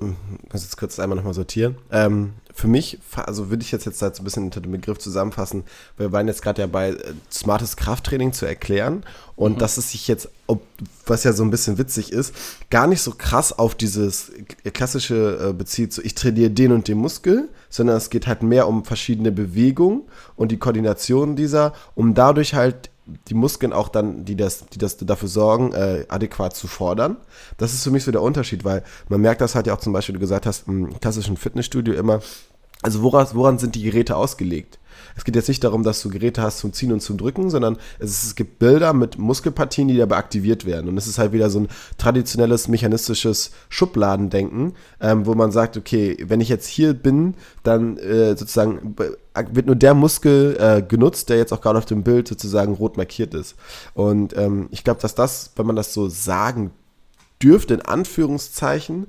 ich muss jetzt kurz einmal nochmal sortieren. Ähm, für mich, also würde ich jetzt, jetzt halt so ein bisschen unter dem Begriff zusammenfassen, wir waren jetzt gerade ja bei äh, smartes Krafttraining zu erklären und mhm. dass es sich jetzt, ob, was ja so ein bisschen witzig ist, gar nicht so krass auf dieses klassische äh, bezieht, so ich trainiere den und den Muskel, sondern es geht halt mehr um verschiedene Bewegungen und die Koordination dieser, um dadurch halt die Muskeln auch dann, die das, die das dafür sorgen, äh, adäquat zu fordern. Das ist für mich so der Unterschied, weil man merkt das halt ja auch zum Beispiel, du gesagt hast, im klassischen Fitnessstudio immer, also woran, woran sind die Geräte ausgelegt? Es geht jetzt nicht darum, dass du Geräte hast zum Ziehen und zum Drücken, sondern es, es gibt Bilder mit Muskelpartien, die dabei aktiviert werden. Und es ist halt wieder so ein traditionelles mechanistisches Schubladendenken, ähm, wo man sagt, okay, wenn ich jetzt hier bin, dann äh, sozusagen wird nur der Muskel äh, genutzt, der jetzt auch gerade auf dem Bild sozusagen rot markiert ist. Und ähm, ich glaube, dass das, wenn man das so sagen dürfte, in Anführungszeichen,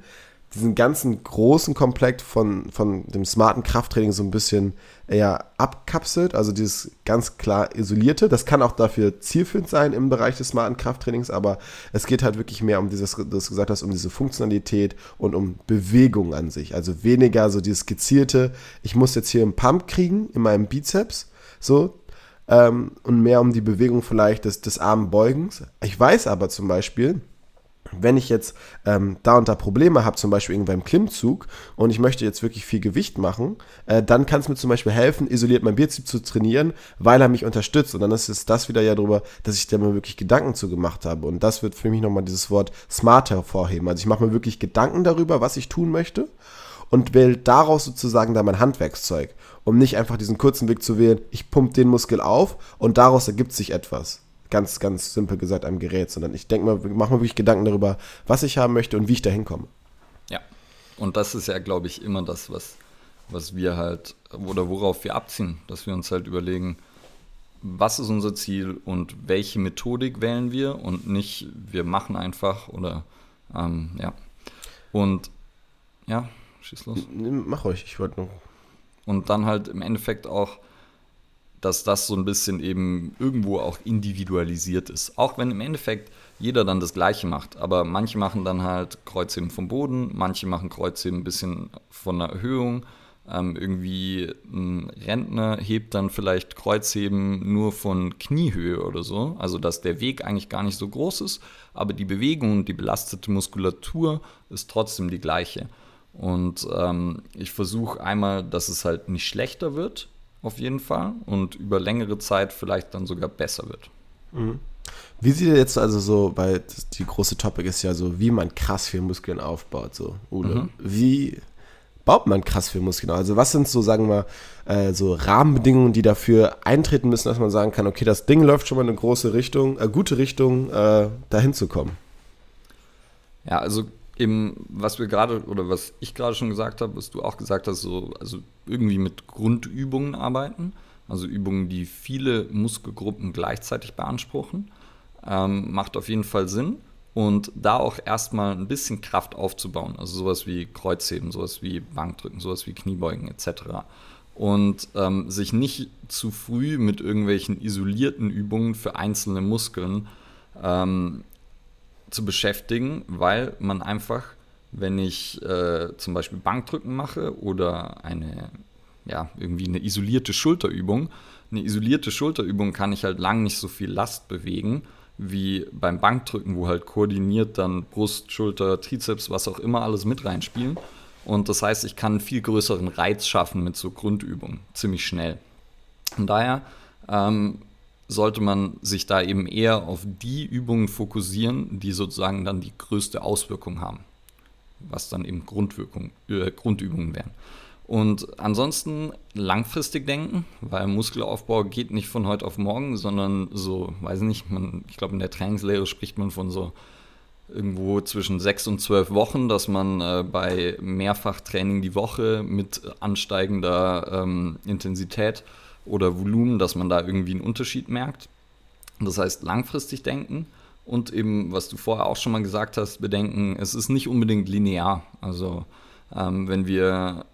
diesen ganzen großen Komplex von, von dem smarten Krafttraining so ein bisschen eher abkapselt, also dieses ganz klar isolierte. Das kann auch dafür zielführend sein im Bereich des smarten Krafttrainings, aber es geht halt wirklich mehr um dieses, du gesagt hast, um diese Funktionalität und um Bewegung an sich. Also weniger so dieses skizzierte, ich muss jetzt hier einen Pump kriegen in meinem Bizeps, so, ähm, und mehr um die Bewegung vielleicht des, des Armbeugens. Ich weiß aber zum Beispiel, wenn ich jetzt ähm, da und da Probleme habe, zum Beispiel irgendwann im Klimmzug und ich möchte jetzt wirklich viel Gewicht machen, äh, dann kann es mir zum Beispiel helfen, isoliert mein Bizeps zu trainieren, weil er mich unterstützt. Und dann ist es das wieder ja darüber, dass ich da mir wirklich Gedanken zu gemacht habe. Und das wird für mich nochmal dieses Wort smart hervorheben. Also ich mache mir wirklich Gedanken darüber, was ich tun möchte und wähle daraus sozusagen dann mein Handwerkszeug, um nicht einfach diesen kurzen Weg zu wählen, ich pumpe den Muskel auf und daraus ergibt sich etwas ganz, ganz simpel gesagt am Gerät, sondern ich denke mal, mache mir wirklich Gedanken darüber, was ich haben möchte und wie ich da hinkomme. Ja, und das ist ja, glaube ich, immer das, was, was wir halt, oder worauf wir abziehen, dass wir uns halt überlegen, was ist unser Ziel und welche Methodik wählen wir und nicht, wir machen einfach oder ähm, ja. Und ja, schieß los. Mach euch, ich wollte noch. Und dann halt im Endeffekt auch dass das so ein bisschen eben irgendwo auch individualisiert ist. Auch wenn im Endeffekt jeder dann das Gleiche macht. Aber manche machen dann halt Kreuzheben vom Boden, manche machen Kreuzheben ein bisschen von der Erhöhung, Ähm, irgendwie ein Rentner hebt dann vielleicht Kreuzheben nur von Kniehöhe oder so. Also dass der Weg eigentlich gar nicht so groß ist, aber die Bewegung und die belastete Muskulatur ist trotzdem die gleiche. Und ähm, ich versuche einmal, dass es halt nicht schlechter wird, auf jeden Fall, und über längere Zeit vielleicht dann sogar besser wird. Mhm. Wie sieht ihr jetzt also so, weil die große Topic ist ja so, wie man krass viel Muskeln aufbaut, so, Uwe. Mhm. Wie baut man krass viel Muskeln auf? Also was sind so, sagen wir, äh, so Rahmenbedingungen, die dafür eintreten müssen, dass man sagen kann, okay, das Ding läuft schon mal in eine große Richtung, äh, gute Richtung, äh, dahin zu kommen? Ja, also eben, was wir gerade oder was ich gerade schon gesagt habe, was du auch gesagt hast, so, also irgendwie mit Grundübungen arbeiten, also Übungen, die viele Muskelgruppen gleichzeitig beanspruchen, ähm, macht auf jeden Fall Sinn. Und da auch erstmal ein bisschen Kraft aufzubauen, also sowas wie Kreuzheben, sowas wie Bankdrücken, sowas wie Kniebeugen etc. Und ähm, sich nicht zu früh mit irgendwelchen isolierten Übungen für einzelne Muskeln ähm, zu beschäftigen, weil man einfach, wenn ich äh, zum Beispiel Bankdrücken mache oder eine, ja, irgendwie eine isolierte Schulterübung, eine isolierte Schulterübung kann ich halt lang nicht so viel Last bewegen wie beim Bankdrücken, wo halt koordiniert dann Brust, Schulter, Trizeps, was auch immer alles mit reinspielen. Und das heißt, ich kann einen viel größeren Reiz schaffen mit so Grundübungen, ziemlich schnell. Von daher ähm, sollte man sich da eben eher auf die Übungen fokussieren, die sozusagen dann die größte Auswirkung haben, was dann eben Grundwirkung, äh, Grundübungen wären. Und ansonsten langfristig denken, weil Muskelaufbau geht nicht von heute auf morgen, sondern so, weiß nicht, man, ich glaube in der Trainingslehre spricht man von so irgendwo zwischen sechs und zwölf Wochen, dass man äh, bei Mehrfachtraining die Woche mit ansteigender ähm, Intensität oder Volumen, dass man da irgendwie einen Unterschied merkt. Das heißt, langfristig denken und eben, was du vorher auch schon mal gesagt hast, bedenken, es ist nicht unbedingt linear. Also ähm, wenn wir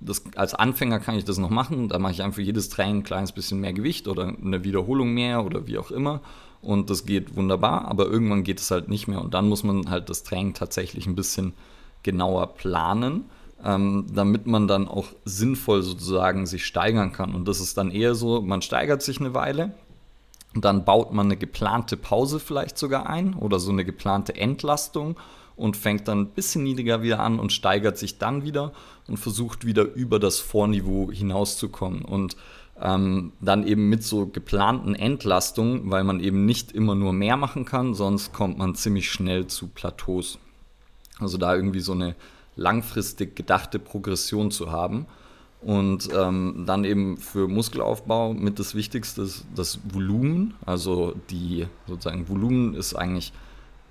das, als Anfänger kann ich das noch machen, da mache ich einfach jedes Training ein kleines bisschen mehr Gewicht oder eine Wiederholung mehr oder wie auch immer und das geht wunderbar, aber irgendwann geht es halt nicht mehr und dann muss man halt das Training tatsächlich ein bisschen genauer planen ähm, damit man dann auch sinnvoll sozusagen sich steigern kann. Und das ist dann eher so, man steigert sich eine Weile, dann baut man eine geplante Pause vielleicht sogar ein oder so eine geplante Entlastung und fängt dann ein bisschen niedriger wieder an und steigert sich dann wieder und versucht wieder über das Vorniveau hinauszukommen. Und ähm, dann eben mit so geplanten Entlastungen, weil man eben nicht immer nur mehr machen kann, sonst kommt man ziemlich schnell zu Plateaus. Also da irgendwie so eine langfristig gedachte Progression zu haben. Und ähm, dann eben für Muskelaufbau mit das Wichtigste ist das Volumen. Also die sozusagen Volumen ist eigentlich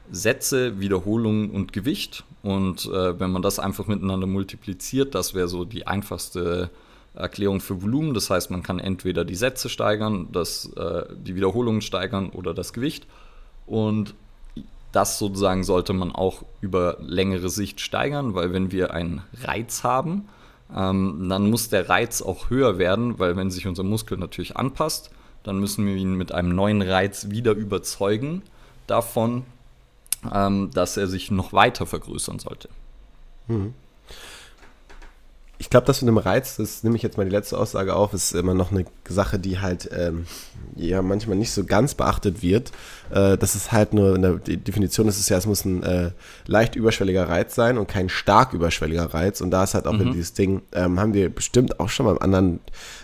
Sätze, Wiederholungen und Gewicht. Und äh, wenn man das einfach miteinander multipliziert, das wäre so die einfachste Erklärung für Volumen. Das heißt, man kann entweder die Sätze steigern, das, äh, die Wiederholungen steigern oder das Gewicht. Und das sozusagen sollte man auch über längere Sicht steigern, weil wenn wir einen Reiz haben, ähm, dann muss der Reiz auch höher werden, weil wenn sich unser Muskel natürlich anpasst, dann müssen wir ihn mit einem neuen Reiz wieder überzeugen davon, ähm, dass er sich noch weiter vergrößern sollte. Mhm ich glaube, das mit dem Reiz, das nehme ich jetzt mal die letzte Aussage auf, ist immer noch eine Sache, die halt ähm, ja manchmal nicht so ganz beachtet wird. Äh, das ist halt nur, in der Definition ist es ja, es muss ein äh, leicht überschwelliger Reiz sein und kein stark überschwelliger Reiz. Und da ist halt auch mhm. dieses Ding, ähm, haben wir bestimmt auch schon mal im anderen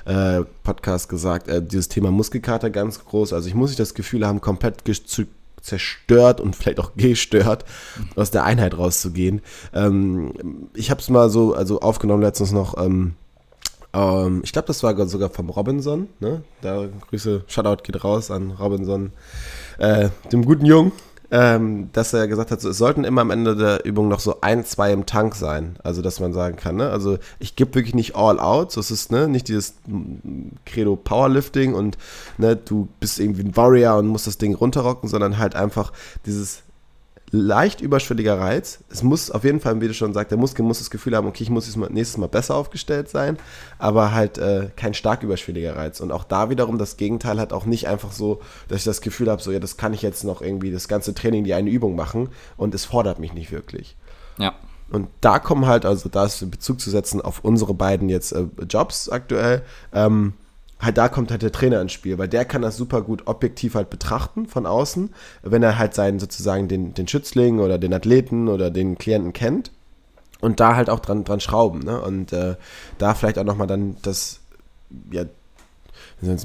äh, Podcast gesagt, äh, dieses Thema Muskelkater ganz groß. Also ich muss nicht das Gefühl haben, komplett zu zerstört und vielleicht auch gestört, aus der Einheit rauszugehen. Ähm, ich habe es mal so also aufgenommen letztens noch. Ähm, ähm, ich glaube, das war sogar vom Robinson. Ne? Da Grüße, Shoutout geht raus an Robinson, äh, dem guten Jungen ähm, dass er gesagt hat, so, es sollten immer am Ende der Übung noch so ein, zwei im Tank sein. Also, dass man sagen kann, ne? also ich gebe wirklich nicht all out, so ist ne? nicht dieses Credo Powerlifting und ne, du bist irgendwie ein Warrior und musst das Ding runterrocken, sondern halt einfach dieses leicht überschwelliger Reiz. Es muss auf jeden Fall, wie du schon sagst, der Muskel muss das Gefühl haben, okay, ich muss nächstes Mal besser aufgestellt sein, aber halt äh, kein stark überschwelliger Reiz. Und auch da wiederum das Gegenteil hat auch nicht einfach so, dass ich das Gefühl habe, so ja, das kann ich jetzt noch irgendwie das ganze Training die eine Übung machen und es fordert mich nicht wirklich. Ja. Und da kommen halt, also da ist Bezug zu setzen auf unsere beiden jetzt äh, Jobs aktuell, ähm, halt da kommt halt der Trainer ins Spiel, weil der kann das super gut objektiv halt betrachten von außen, wenn er halt seinen sozusagen den, den Schützling oder den Athleten oder den Klienten kennt und da halt auch dran, dran schrauben. Ne? Und äh, da vielleicht auch nochmal dann das, ja,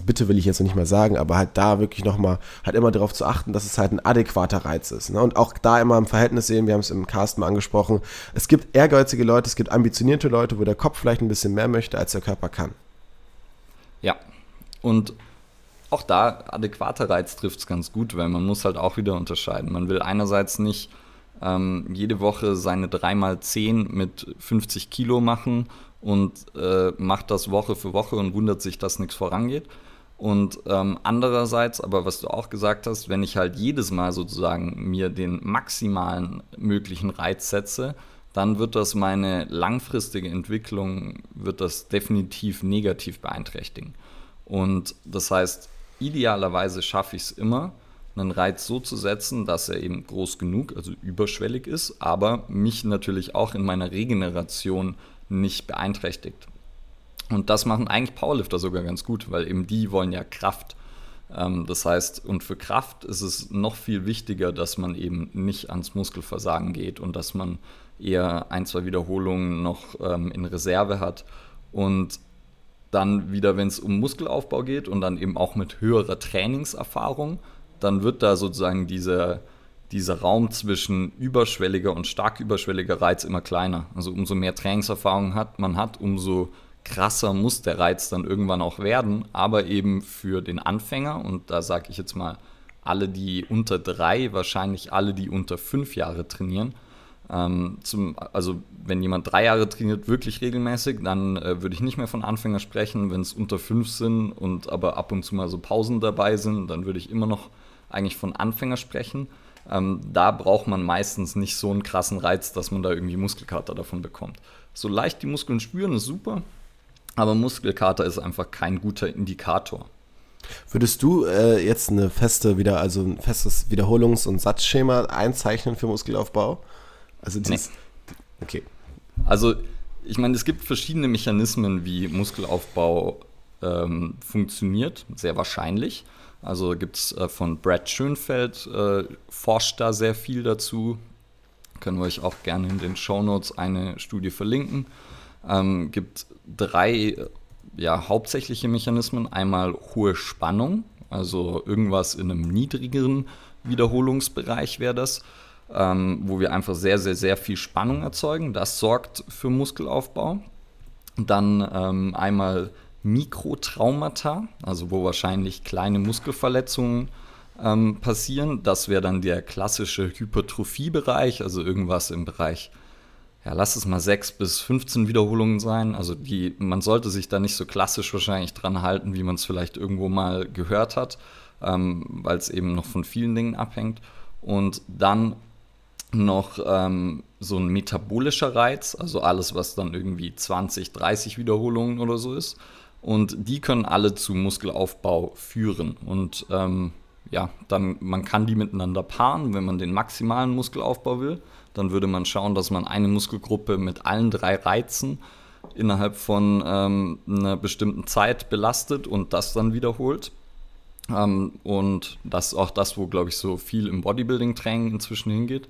bitte will ich jetzt noch nicht mal sagen, aber halt da wirklich nochmal halt immer darauf zu achten, dass es halt ein adäquater Reiz ist. Ne? Und auch da immer im Verhältnis sehen, wir haben es im Cast mal angesprochen, es gibt ehrgeizige Leute, es gibt ambitionierte Leute, wo der Kopf vielleicht ein bisschen mehr möchte, als der Körper kann. Ja, und auch da, adäquater Reiz trifft es ganz gut, weil man muss halt auch wieder unterscheiden. Man will einerseits nicht ähm, jede Woche seine 3x10 mit 50 Kilo machen und äh, macht das Woche für Woche und wundert sich, dass nichts vorangeht. Und ähm, andererseits, aber was du auch gesagt hast, wenn ich halt jedes Mal sozusagen mir den maximalen möglichen Reiz setze, dann wird das meine langfristige Entwicklung, wird das definitiv negativ beeinträchtigen. Und das heißt, idealerweise schaffe ich es immer, einen Reiz so zu setzen, dass er eben groß genug, also überschwellig ist, aber mich natürlich auch in meiner Regeneration nicht beeinträchtigt. Und das machen eigentlich Powerlifter sogar ganz gut, weil eben die wollen ja Kraft. Ähm, das heißt, und für Kraft ist es noch viel wichtiger, dass man eben nicht ans Muskelversagen geht und dass man eher ein, zwei Wiederholungen noch ähm, in Reserve hat. Und dann wieder, wenn es um Muskelaufbau geht und dann eben auch mit höherer Trainingserfahrung, dann wird da sozusagen dieser, dieser Raum zwischen überschwelliger und stark überschwelliger Reiz immer kleiner. Also umso mehr Trainingserfahrung hat, man hat, umso krasser muss der Reiz dann irgendwann auch werden. Aber eben für den Anfänger, und da sage ich jetzt mal alle, die unter drei, wahrscheinlich alle, die unter fünf Jahre trainieren, ähm, zum, also wenn jemand drei Jahre trainiert, wirklich regelmäßig, dann äh, würde ich nicht mehr von Anfänger sprechen. Wenn es unter fünf sind und aber ab und zu mal so Pausen dabei sind, dann würde ich immer noch eigentlich von Anfänger sprechen. Ähm, da braucht man meistens nicht so einen krassen Reiz, dass man da irgendwie Muskelkater davon bekommt. So leicht die Muskeln spüren ist super, aber Muskelkater ist einfach kein guter Indikator. Würdest du äh, jetzt eine feste wieder, also ein festes Wiederholungs- und Satzschema einzeichnen für Muskelaufbau? Also dieses, nee. Okay. Also ich meine, es gibt verschiedene Mechanismen, wie Muskelaufbau ähm, funktioniert, sehr wahrscheinlich. Also gibt es äh, von Brad Schönfeld, äh, forscht da sehr viel dazu. Können wir euch auch gerne in den Show Notes eine Studie verlinken. Ähm, gibt drei ja, hauptsächliche Mechanismen. Einmal hohe Spannung, also irgendwas in einem niedrigeren Wiederholungsbereich wäre das ähm, wo wir einfach sehr, sehr, sehr viel Spannung erzeugen. Das sorgt für Muskelaufbau. Dann ähm, einmal Mikrotraumata, also wo wahrscheinlich kleine Muskelverletzungen ähm, passieren. Das wäre dann der klassische Hypertrophiebereich, also irgendwas im Bereich, ja, lass es mal 6 bis 15 Wiederholungen sein. Also die, man sollte sich da nicht so klassisch wahrscheinlich dran halten, wie man es vielleicht irgendwo mal gehört hat, ähm, weil es eben noch von vielen Dingen abhängt. Und dann noch ähm, so ein metabolischer Reiz, also alles, was dann irgendwie 20, 30 Wiederholungen oder so ist. Und die können alle zu Muskelaufbau führen. Und ähm, ja, dann man kann die miteinander paaren, wenn man den maximalen Muskelaufbau will. Dann würde man schauen, dass man eine Muskelgruppe mit allen drei Reizen innerhalb von ähm, einer bestimmten Zeit belastet und das dann wiederholt. Ähm, und das ist auch das, wo, glaube ich, so viel im Bodybuilding-Training inzwischen hingeht.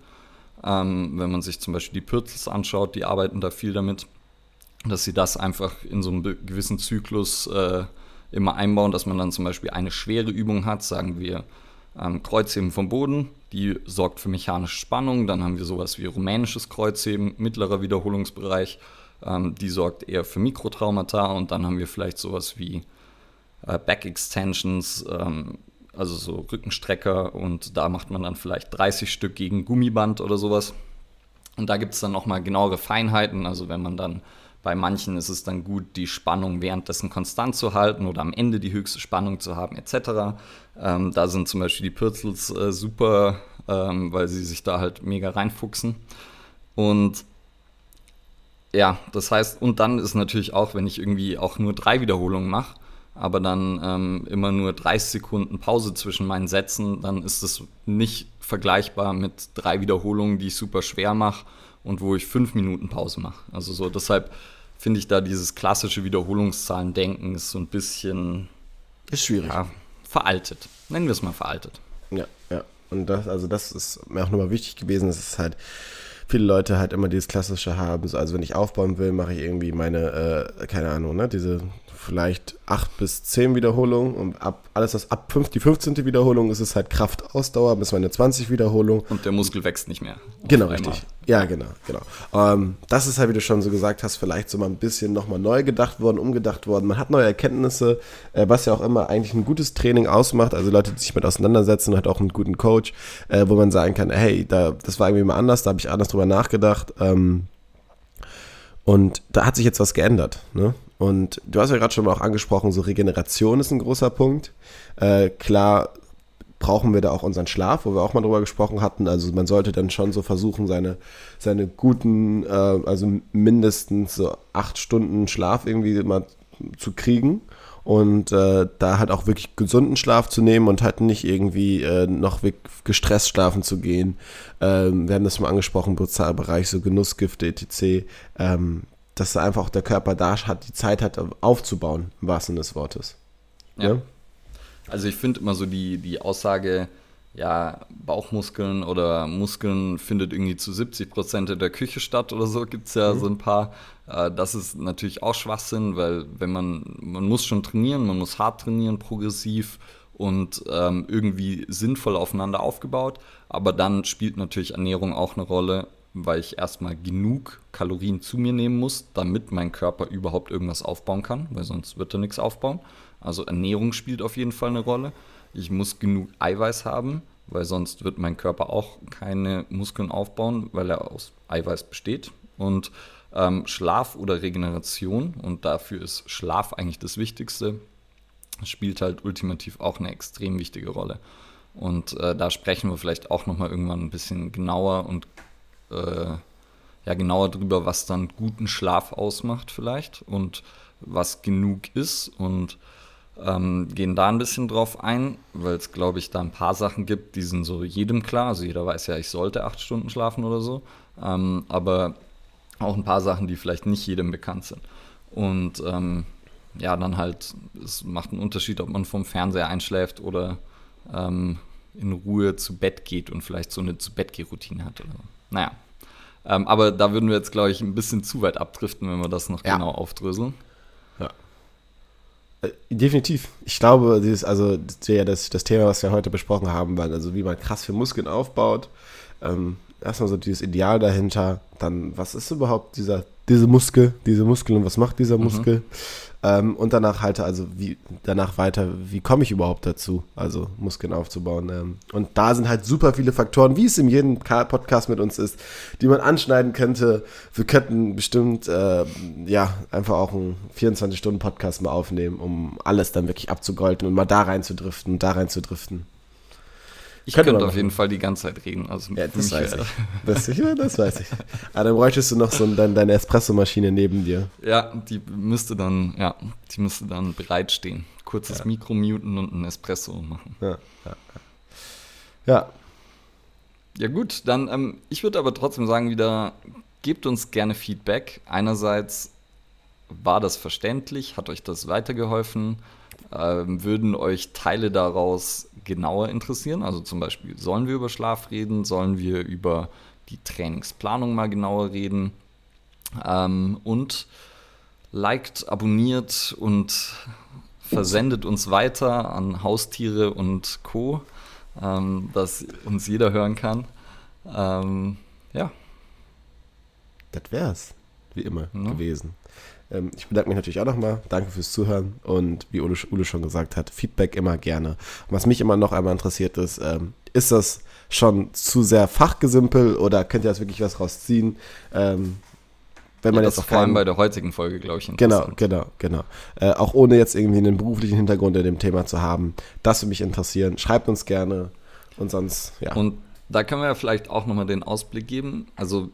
Ähm, wenn man sich zum Beispiel die Pürzels anschaut, die arbeiten da viel damit, dass sie das einfach in so einem gewissen Zyklus äh, immer einbauen, dass man dann zum Beispiel eine schwere Übung hat, sagen wir ähm, Kreuzheben vom Boden, die sorgt für mechanische Spannung, dann haben wir sowas wie rumänisches Kreuzheben, mittlerer Wiederholungsbereich, ähm, die sorgt eher für Mikrotraumata. Und dann haben wir vielleicht sowas wie äh, Back Extensions, ähm, also so Rückenstrecker und da macht man dann vielleicht 30 Stück gegen Gummiband oder sowas. Und da gibt es dann nochmal genauere Feinheiten, also wenn man dann bei manchen ist es dann gut, die Spannung währenddessen konstant zu halten oder am Ende die höchste Spannung zu haben, etc. Ähm, da sind zum Beispiel die Pürzels äh, super, ähm, weil sie sich da halt mega reinfuchsen. Und ja, das heißt, und dann ist natürlich auch, wenn ich irgendwie auch nur drei Wiederholungen mache, aber dann ähm, immer nur 30 Sekunden Pause zwischen meinen Sätzen, dann ist es nicht vergleichbar mit drei Wiederholungen, die ich super schwer mache und wo ich fünf Minuten Pause mache. Also so deshalb finde ich da dieses klassische Wiederholungszahlen-Denken ist so ein bisschen ist schwierig. Ja, veraltet. Nennen wir es mal veraltet. Ja, ja. Und das, also das ist mir auch nochmal wichtig gewesen. Es ist halt, viele Leute halt immer dieses klassische haben. Also wenn ich aufbauen will, mache ich irgendwie meine, äh, keine Ahnung, ne, diese vielleicht acht bis zehn Wiederholungen und ab alles was ab fünf, die 15. Wiederholung ist es halt Kraftausdauer bis meine 20 Wiederholung. Und der Muskel wächst nicht mehr. Genau, richtig. Ja, genau, genau. Ähm, das ist halt, wie du schon so gesagt hast, vielleicht so mal ein bisschen nochmal neu gedacht worden, umgedacht worden. Man hat neue Erkenntnisse, äh, was ja auch immer eigentlich ein gutes Training ausmacht. Also Leute, die sich mit auseinandersetzen, hat auch einen guten Coach, äh, wo man sagen kann, hey, da, das war irgendwie mal anders, da habe ich anders drüber nachgedacht. Ähm, und da hat sich jetzt was geändert. Ne? Und du hast ja gerade schon mal auch angesprochen, so Regeneration ist ein großer Punkt. Äh, klar brauchen wir da auch unseren Schlaf, wo wir auch mal drüber gesprochen hatten. Also man sollte dann schon so versuchen, seine, seine guten, äh, also mindestens so acht Stunden Schlaf irgendwie mal zu kriegen und äh, da halt auch wirklich gesunden Schlaf zu nehmen und halt nicht irgendwie äh, noch gestresst schlafen zu gehen. Ähm, wir haben das mal angesprochen, Bereich so Genussgifte etc. Ähm, dass da einfach auch der Körper da hat, die Zeit hat aufzubauen, im wahrsten Sinne des Wortes. Ja. ja? Also ich finde immer so die, die Aussage, ja, Bauchmuskeln oder Muskeln findet irgendwie zu 70 Prozent in der Küche statt oder so, gibt es ja mhm. so ein paar. Äh, das ist natürlich auch Schwachsinn, weil wenn man, man muss schon trainieren, man muss hart trainieren, progressiv und ähm, irgendwie sinnvoll aufeinander aufgebaut. Aber dann spielt natürlich Ernährung auch eine Rolle, weil ich erstmal genug Kalorien zu mir nehmen muss, damit mein Körper überhaupt irgendwas aufbauen kann, weil sonst wird er nichts aufbauen. Also Ernährung spielt auf jeden Fall eine Rolle. Ich muss genug Eiweiß haben, weil sonst wird mein Körper auch keine Muskeln aufbauen, weil er aus Eiweiß besteht. Und ähm, Schlaf oder Regeneration, und dafür ist Schlaf eigentlich das Wichtigste, spielt halt ultimativ auch eine extrem wichtige Rolle. Und äh, da sprechen wir vielleicht auch nochmal irgendwann ein bisschen genauer und äh, ja, genauer drüber, was dann guten Schlaf ausmacht vielleicht und was genug ist und ähm, gehen da ein bisschen drauf ein, weil es, glaube ich, da ein paar Sachen gibt, die sind so jedem klar. Also jeder weiß ja, ich sollte acht Stunden schlafen oder so. Ähm, aber auch ein paar Sachen, die vielleicht nicht jedem bekannt sind. Und ähm, ja, dann halt, es macht einen Unterschied, ob man vom Fernseher einschläft oder ähm, in Ruhe zu Bett geht und vielleicht so eine zu Bett routine hat oder so. Naja. Ähm, aber da würden wir jetzt, glaube ich, ein bisschen zu weit abdriften, wenn wir das noch ja. genau aufdröseln. Äh, definitiv. Ich glaube, dieses, also das, das Thema, was wir heute besprochen haben, war also wie man krass für Muskeln aufbaut. Ähm, erstmal so dieses Ideal dahinter, dann was ist überhaupt dieser, diese Muskel, diese Muskel und was macht dieser mhm. Muskel? Mhm. Ähm, und danach halt, also wie, danach weiter, wie komme ich überhaupt dazu, also Muskeln aufzubauen. Ähm, und da sind halt super viele Faktoren, wie es in jedem Podcast mit uns ist, die man anschneiden könnte. Wir könnten bestimmt, äh, ja, einfach auch einen 24-Stunden-Podcast mal aufnehmen, um alles dann wirklich abzugolten und mal da rein zu driften, da rein zu driften. Ich könnte, könnte auf jeden Fall die ganze Zeit reden. Also ja, das weiß ich. Das, das weiß ich. Aber dann bräuchtest du noch so deine, deine Espressomaschine neben dir. Ja, die müsste dann, ja, die müsste dann bereitstehen. Kurzes ja. Mikro muten und ein Espresso machen. Ja, ja. Ja, ja gut, dann, ähm, ich würde aber trotzdem sagen wieder, gebt uns gerne Feedback. Einerseits war das verständlich, hat euch das weitergeholfen? Ähm, würden euch Teile daraus genauer interessieren? Also zum Beispiel, sollen wir über Schlaf reden? Sollen wir über die Trainingsplanung mal genauer reden? Ähm, und liked, abonniert und versendet uns weiter an Haustiere und Co., ähm, dass uns jeder hören kann. Ähm, ja. Das wär's, wie immer, ja. gewesen. Ähm, ich bedanke mich natürlich auch nochmal. Danke fürs Zuhören. Und wie Ule, Ule, schon gesagt hat, Feedback immer gerne. Und was mich immer noch einmal interessiert ist, ähm, ist das schon zu sehr fachgesimpel oder könnt ihr das wirklich was rausziehen? Ähm, wenn man ja, jetzt auch vor allem bei der heutigen Folge, glaube ich, Genau, genau, genau. Äh, auch ohne jetzt irgendwie einen beruflichen Hintergrund in dem Thema zu haben. Das würde mich interessieren. Schreibt uns gerne und sonst, ja. Und da können wir ja vielleicht auch nochmal den Ausblick geben. Also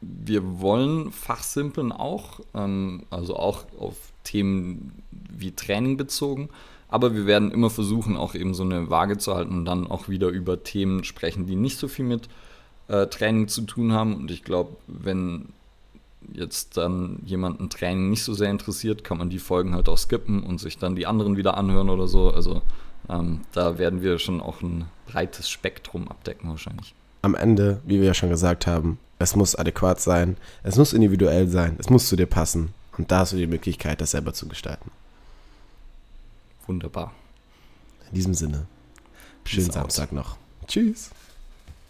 wir wollen fachsimpeln auch, ähm, also auch auf Themen wie Training bezogen. Aber wir werden immer versuchen, auch eben so eine Waage zu halten und dann auch wieder über Themen sprechen, die nicht so viel mit äh, Training zu tun haben. Und ich glaube, wenn jetzt dann jemanden Training nicht so sehr interessiert, kann man die Folgen halt auch skippen und sich dann die anderen wieder anhören oder so. Also ähm, da werden wir schon auch ein breites Spektrum abdecken wahrscheinlich. Am Ende, wie wir ja schon gesagt haben, es muss adäquat sein, es muss individuell sein, es muss zu dir passen. Und da hast du die Möglichkeit, das selber zu gestalten. Wunderbar. In diesem Sinne, schönen Samstag noch. Tschüss.